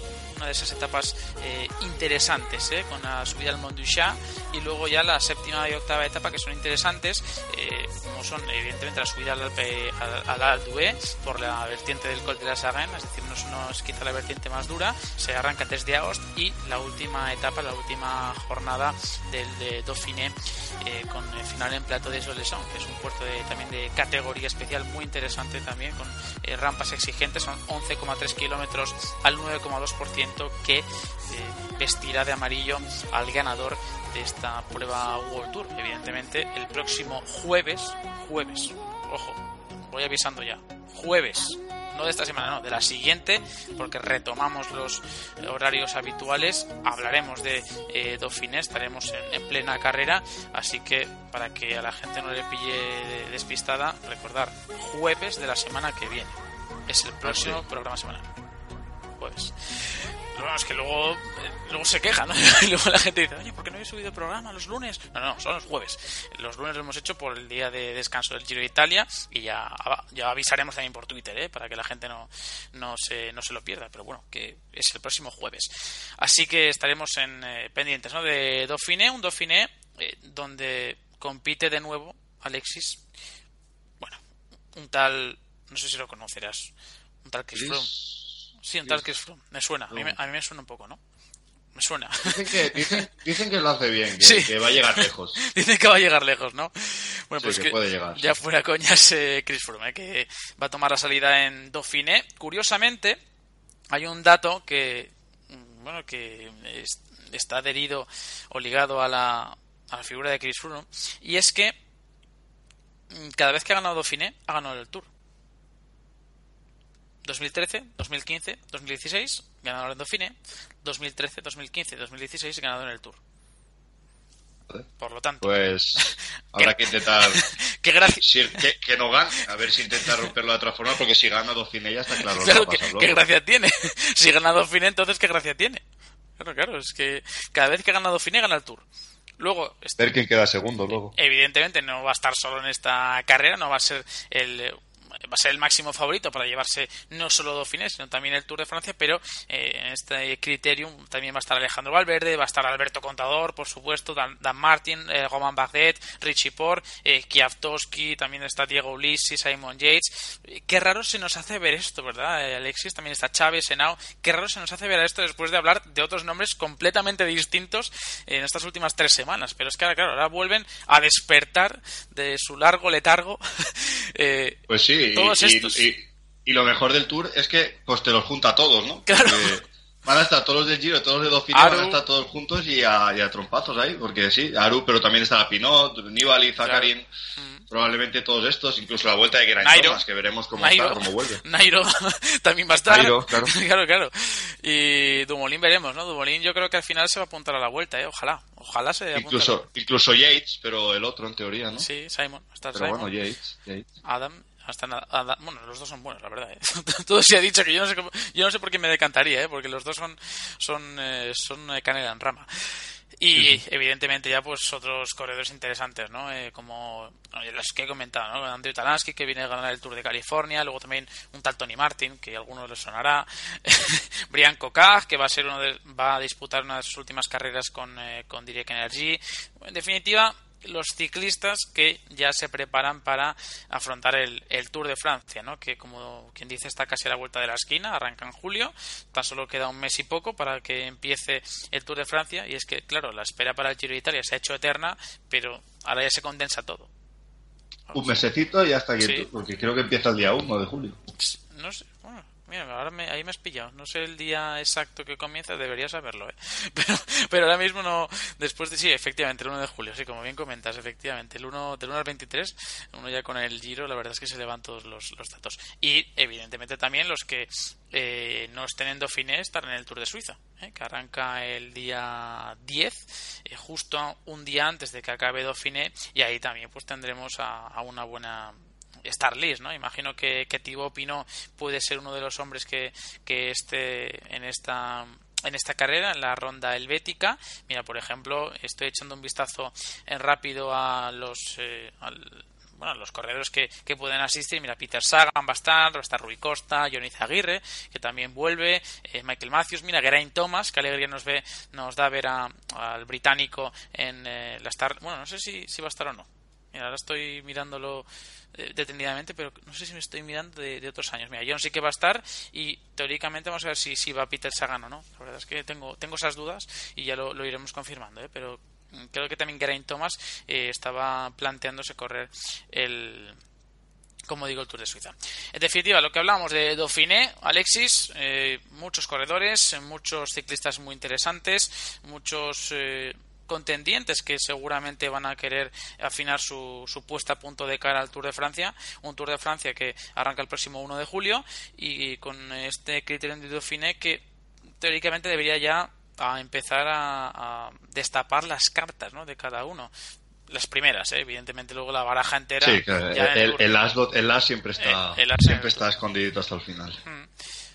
una de esas etapas eh, interesantes, ¿eh? con la subida al Mont du Chat y luego ya la séptima y octava etapa que son interesantes, eh, como son evidentemente la subida al Alpe, al, al Alpe por la vertiente del Col de la Sarenne, es decir, no es, no quizá la vertiente más dura, se arranca antes de agosto y la última etapa, la última jornada del de Dauphiné con el final en Plato de Soleson, que es un puerto de, también de categoría especial muy interesante también, con rampas exigentes, son 11,3 kilómetros al 9,2% que eh, vestirá de amarillo al ganador de esta prueba World Tour. Evidentemente, el próximo jueves, jueves, ojo, voy avisando ya, jueves, no de esta semana, no, de la siguiente, porque retomamos los horarios habituales, hablaremos de eh, Dauphiné, estaremos en, en, plena carrera, así que para que a la gente no le pille despistada, recordar, jueves de la semana que viene. Es el próximo sí. programa semanal. Jueves. Es que luego, eh, luego se quejan, ¿no? Y luego la gente dice, oye, ¿por qué no he subido programa los lunes? No, no, son los jueves. Los lunes lo hemos hecho por el día de descanso del Giro de Italia y ya, ya avisaremos también por Twitter, ¿eh? Para que la gente no, no, se, no se lo pierda. Pero bueno, que es el próximo jueves. Así que estaremos en eh, pendientes, ¿no? De Dauphiné, un Dauphiné eh, donde compite de nuevo Alexis. Bueno, un tal, no sé si lo conocerás, un tal Chris Froome. Sí, tal Chris Froome. Me suena, a mí, me- a mí me suena un poco, ¿no? Me suena. Dicen que, dicen, dicen que lo hace bien, que, Sí. que va a llegar lejos. Dicen que va a llegar lejos, ¿no? Bueno, Sí, pues que puede llegar, Ya sí. fuera coñas, eh, Chris Froome, eh, que va a tomar la salida en Dauphiné. Curiosamente, hay un dato que, mm, bueno, que es- está adherido o ligado a la, a la figura de Chris Froome, y es que mm, cada vez que ha ganado Dauphiné, ha ganado el Tour. 2013, 2015, 2016, ganador en Dauphiné. 2013, 2015, 2016, ganador en el Tour. Por lo tanto, Pues habrá que intentar qué gracia, si- que, que no gane, a ver si intenta romperlo de otra forma, porque si gana dos cine ya está claro lo que claro, a ¿qué, gracia tiene? si gana Dauphiné, entonces qué gracia tiene. Claro, claro, es que cada vez que gana Dauphiné, gana el Tour. Luego, este, Ver quién queda segundo luego. evidentemente no va a estar solo en esta carrera, no va a ser el va a ser el máximo favorito para llevarse no solo Dauphiné, sino también el Tour de Francia, pero eh, en este criterium también va a estar Alejandro Valverde, va a estar Alberto Contador, por supuesto, Dan, Dan Martin, eh, Roman Bardet, Richie Port, eh, Kwiatkowski, también está Diego Ulissi, Simon Yates. Eh, Qué raro se nos hace ver esto, ¿verdad, eh, Alexis? También está Chávez, Senao. Qué raro se nos hace ver esto después de hablar de otros nombres completamente distintos en estas últimas tres semanas. Pero es que ahora, claro, ahora vuelven a despertar de su largo letargo. eh, Pues sí, y, todos y- estos. y- y lo mejor del tour es que pues te los junta a todos, ¿no? Claro. Porque van a estar todos los del Giro, todos los de Dauphiné, Aru. van a estar todos juntos y a, y a trompazos ahí, porque sí, Aru, pero también estará Pinot, Nibali, Zakarin, probablemente todos estos, incluso la vuelta de Geraint Nairo. Thomas, que veremos cómo Nairo, está, cómo vuelve. Nairo también va a estar. Nairo, claro. claro, claro. Y Dumoulin veremos, ¿no? Dumoulin yo creo que al final se va a apuntar a la vuelta, ¿eh? Ojalá. Ojalá se apunte a la Incluso, incluso Yates, pero el otro en teoría, ¿no? Sí, Simon. Está pero Simon. bueno, Yates, Yates. Adam, hasta na- Adam- bueno, los dos son buenos, la verdad. ¿eh? Todo se ha dicho que yo no sé cómo- yo no sé por qué me decantaría, ¿eh? porque los dos son son eh, son eh, canela en rama. Y evidentemente ya pues otros corredores interesantes, ¿no? Eh, como los que he comentado, ¿no? Andrew Talansky que viene a ganar el Tour de California, luego también un tal Tony Martin que a algunos les sonará, Brian Kokag que va a ser uno de, va a disputar una de sus últimas carreras con eh, con Direct Energy. En definitiva, los ciclistas que ya se preparan para afrontar el, el Tour de Francia, ¿no? que como quien dice está casi a la vuelta de la esquina, arranca en julio, tan solo queda un mes y poco para que empiece el Tour de Francia y es que, claro, la espera para el Giro de Italia se ha hecho eterna, pero ahora ya se condensa todo. Un mesecito y ya está aquí, Sí. Porque creo que empieza el día 1 de julio. No sé, bueno, mira, ahora me- ahí me has pillado. No sé el día exacto que comienza, debería saberlo, ¿eh? Pero, pero ahora mismo no. Después de. Sí, efectivamente, el 1 de julio, sí, como bien comentas, efectivamente. El 1, del 1 al 23, uno ya con el giro, la verdad es que se le van todos los, los datos. Y evidentemente también los que eh, no estén en Dauphiné estarán en el Tour de Suiza, ¿eh? que arranca el día 10, eh, justo un día antes de que acabe Dauphiné, y ahí también pues tendremos a una buena Star List, ¿no? Imagino que, que Thibaut puede ser uno de los hombres que, que esté en esta en esta carrera, en la ronda helvética. Mira, por ejemplo, estoy echando un vistazo en rápido a los eh, al- bueno, los corredores que, que pueden asistir. Mira, Peter Sagan va a estar, va a estar Rui Costa, Johnny Aguirre, que también vuelve, eh, Michael Matthews, mira, Geraint Thomas, que alegría nos ve, nos da ver a- al británico en eh, la Star. Bueno, no sé si, si va a estar o no. Mira, ahora estoy mirándolo eh, detenidamente, pero no sé si me estoy mirando de, otros años. Mira, John sí que va a estar y teóricamente vamos a ver si, si va Peter Sagan o no. La verdad es que tengo, tengo esas dudas y ya lo, lo iremos confirmando, ¿eh? pero mm, creo que también Geraint Thomas eh, estaba planteándose correr el como digo, el Tour de Suiza. En definitiva, lo que hablábamos de Dauphiné, Alexis, muchos corredores, muchos ciclistas muy interesantes, muchos contendientes que seguramente van a querer afinar su, su puesta a punto de cara al Tour de Francia, un Tour de Francia que arranca el próximo 1 de julio y con este criterio de Dauphiné que teóricamente debería ya a empezar a, a destapar las cartas ¿no? de cada uno. Las primeras, ¿eh? evidentemente luego la baraja entera. Sí, claro, ya en el, Tour. el, as, el as siempre está, Eh, el as siempre el está escondidito hasta el final. Mm.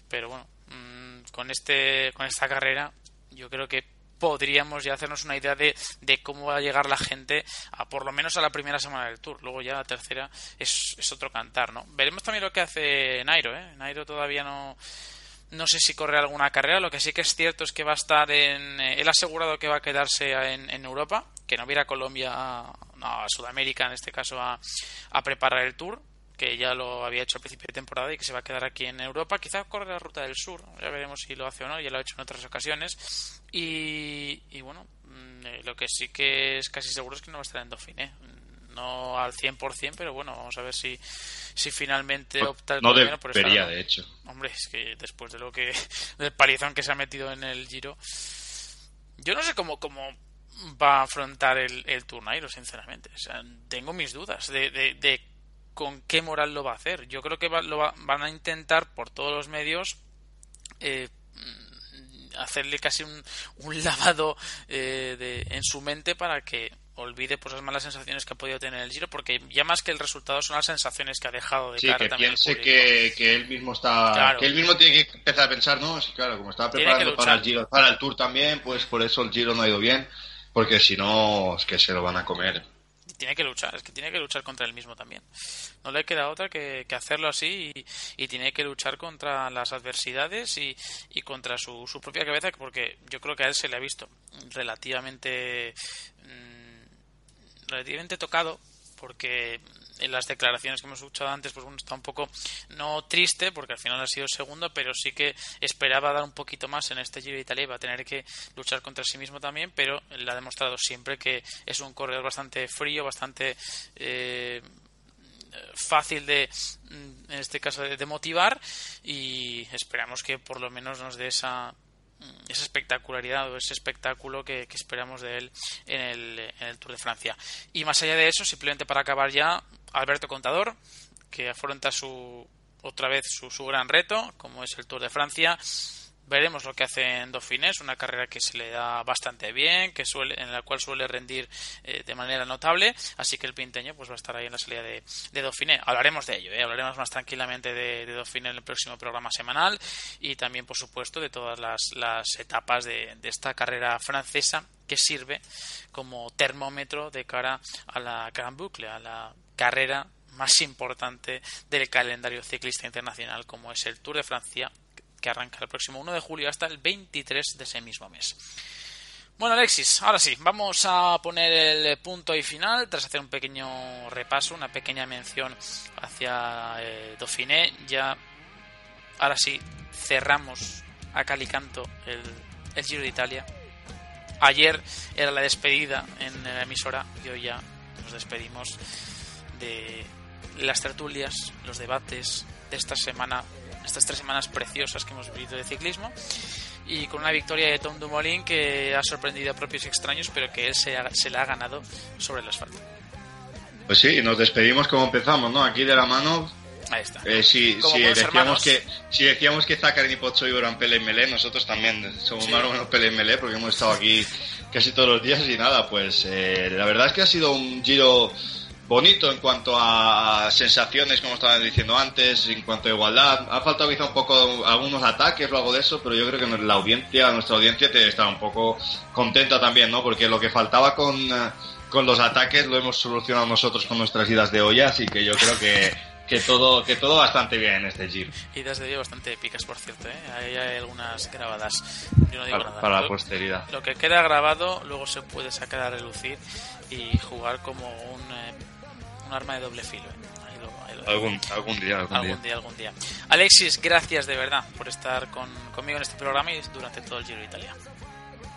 Pero bueno, mm, con este con esta carrera yo creo que podríamos ya hacernos una idea de, de, cómo va a llegar la gente a por lo menos a la primera semana del tour. Luego ya la tercera es, es otro cantar, ¿no? Veremos también lo que hace Nairo, ¿eh? Nairo todavía no no sé si corre alguna carrera. Lo que sí que es cierto es que va a estar en. Eh, él ha asegurado que va a quedarse en, en Europa, que no viera a Colombia, no, a Sudamérica en este caso, a, a, preparar el tour, que ya lo había hecho al principio de temporada y que se va a quedar aquí en Europa. Quizá corre la ruta del sur, ya veremos si lo hace o no, ya lo ha hecho en otras ocasiones. Y, y bueno, mm, eh, lo que sí que es casi seguro es que no va a estar en Dauphiné no al 100%, pero bueno, vamos a ver si, si finalmente opta el no debería, por estar, de hecho. Hombre, es que después de lo que del palizón que se ha metido en el Giro, yo no sé cómo, cómo va a afrontar el, el Nairo, sinceramente. O sea, tengo mis dudas de, de, de, con qué moral lo va a hacer. Yo creo que va, lo va, van a intentar por todos los medios eh, hacerle casi un, un lavado eh, de, en su mente para que olvide pues las malas sensaciones que ha podido tener el Giro porque ya más que el resultado son las sensaciones que ha dejado de sí, cara que también piense que, que, él mismo está claro. que él mismo tiene que empezar a pensar no sí, claro como estaba preparando para el Giro para el Tour también pues por eso el Giro no ha ido bien porque si no es que se lo van a comer tiene que luchar, es que tiene que luchar contra él mismo también. No le queda otra que, hacerlo así y, tiene que luchar contra las adversidades y, contra su, propia cabeza, porque yo creo que a él se le ha visto relativamente mmm, relativamente tocado porque en las declaraciones que hemos escuchado antes, pues bueno, está un poco no triste porque al final ha sido segundo, pero sí que esperaba dar un poquito más en este Giro de Italia y va a tener que luchar contra sí mismo también, pero le ha demostrado siempre que es un corredor bastante frío, bastante eh, fácil de en este caso de, motivar y esperamos que por lo menos nos dé esa esa espectacularidad o ese espectáculo que, que esperamos de él en el, en el, Tour de Francia. Y más allá de eso, simplemente para acabar ya, Alberto Contador, que afronta su otra vez su, su gran reto, como es el Tour de Francia. Veremos lo que hace en Dauphiné, una carrera que se le da bastante bien, que suele, en la cual suele rendir eh, de manera notable, así que el pinteño pues va a estar ahí en la salida de, de Dauphiné. Hablaremos de ello, ¿eh? hablaremos más tranquilamente de, de, en el próximo programa semanal y también, por supuesto, de todas las, las etapas de, de esta carrera francesa que sirve como termómetro de cara a la Grand Boucle, a la carrera más importante del calendario ciclista internacional como es el Tour de Francia que arranca el próximo 1 de julio hasta el 23 de ese mismo mes. Bueno, Alexis, ahora sí, vamos a poner el punto y final tras hacer un pequeño repaso, una pequeña mención hacia eh, Dauphiné. Ya, ahora sí, cerramos a calicanto el, el Giro de Italia. Ayer era la despedida en la emisora y hoy ya nos despedimos de las tertulias, los debates de esta semana estas tres semanas preciosas que hemos vivido de ciclismo y con una victoria de Tom Dumoulin que ha sorprendido a propios y extraños pero que él se, ha, se la ha ganado sobre el asfalto. Pues sí, nos despedimos como empezamos, ¿no? Aquí de la mano. Ahí está. Eh, si, si decíamos que si decíamos que Zakarin y Pocho eran Pele Melé, nosotros también somos sí. más o menos Pele Melé porque hemos estado aquí casi todos los días y nada, pues eh, la verdad es que ha sido un giro bonito en cuanto a sensaciones, como estaban diciendo antes, en cuanto a igualdad. Ha faltado quizá un poco algunos ataques o algo de eso, pero yo creo que la audiencia, nuestra audiencia te está un poco contenta también, ¿no? Porque lo que faltaba con, con los ataques lo hemos solucionado nosotros con nuestras idas de olla, así que yo creo que, que todo que todo bastante bien en este giro. Idas de olla bastante épicas, por cierto, ¿eh? Ahí hay algunas grabadas. Yo no digo para, nada. para la lo, posteridad. Lo que queda grabado luego se puede sacar a relucir y jugar como un... Eh, un arma de doble filo. Ahí lo, ahí lo algún, algún, día, algún, algún día. día. Algún día, Alexis, gracias de verdad por estar con, conmigo en este programa y durante todo el Giro de Italia.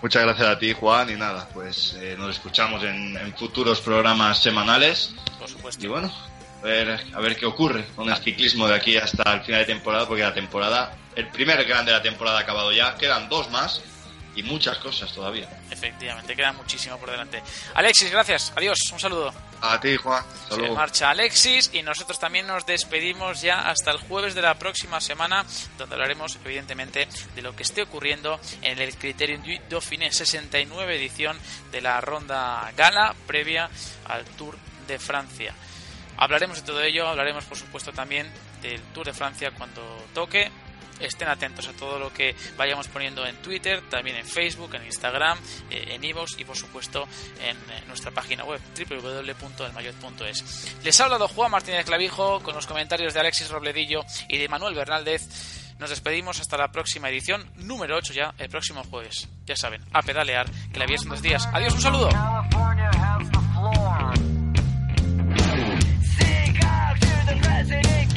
Muchas gracias a ti, Juan, y nada, pues eh, nos escuchamos en, en, futuros programas semanales. Por supuesto. Y bueno, a ver, a ver qué ocurre con el ciclismo de aquí hasta el final de temporada, porque la temporada, el primer gran de la temporada ha acabado ya, quedan dos más y muchas cosas todavía. Efectivamente, queda muchísimo por delante. Alexis, gracias. Adiós. Un saludo. A ti, Juan. Se marcha Alexis y nosotros también nos despedimos ya hasta el jueves de la próxima semana, donde hablaremos, evidentemente, de lo que esté ocurriendo en el Criterium du Dauphiné 69 edición de la ronda gala previa al Tour de Francia. Hablaremos de todo ello, hablaremos, por supuesto, también del Tour de Francia cuando toque estén atentos a todo lo que vayamos poniendo en Twitter, también en Facebook, en Instagram, eh, en Evox y por supuesto en eh, nuestra página web www.elmayot.es. Les ha hablado Juan Martínez Clavijo con los comentarios de Alexis Robledillo y de Manuel Bernaldez. Nos despedimos hasta la próxima edición, número 8 ya, el próximo jueves. Ya saben, a pedalear, que la vida son dos días. Adiós, un saludo. president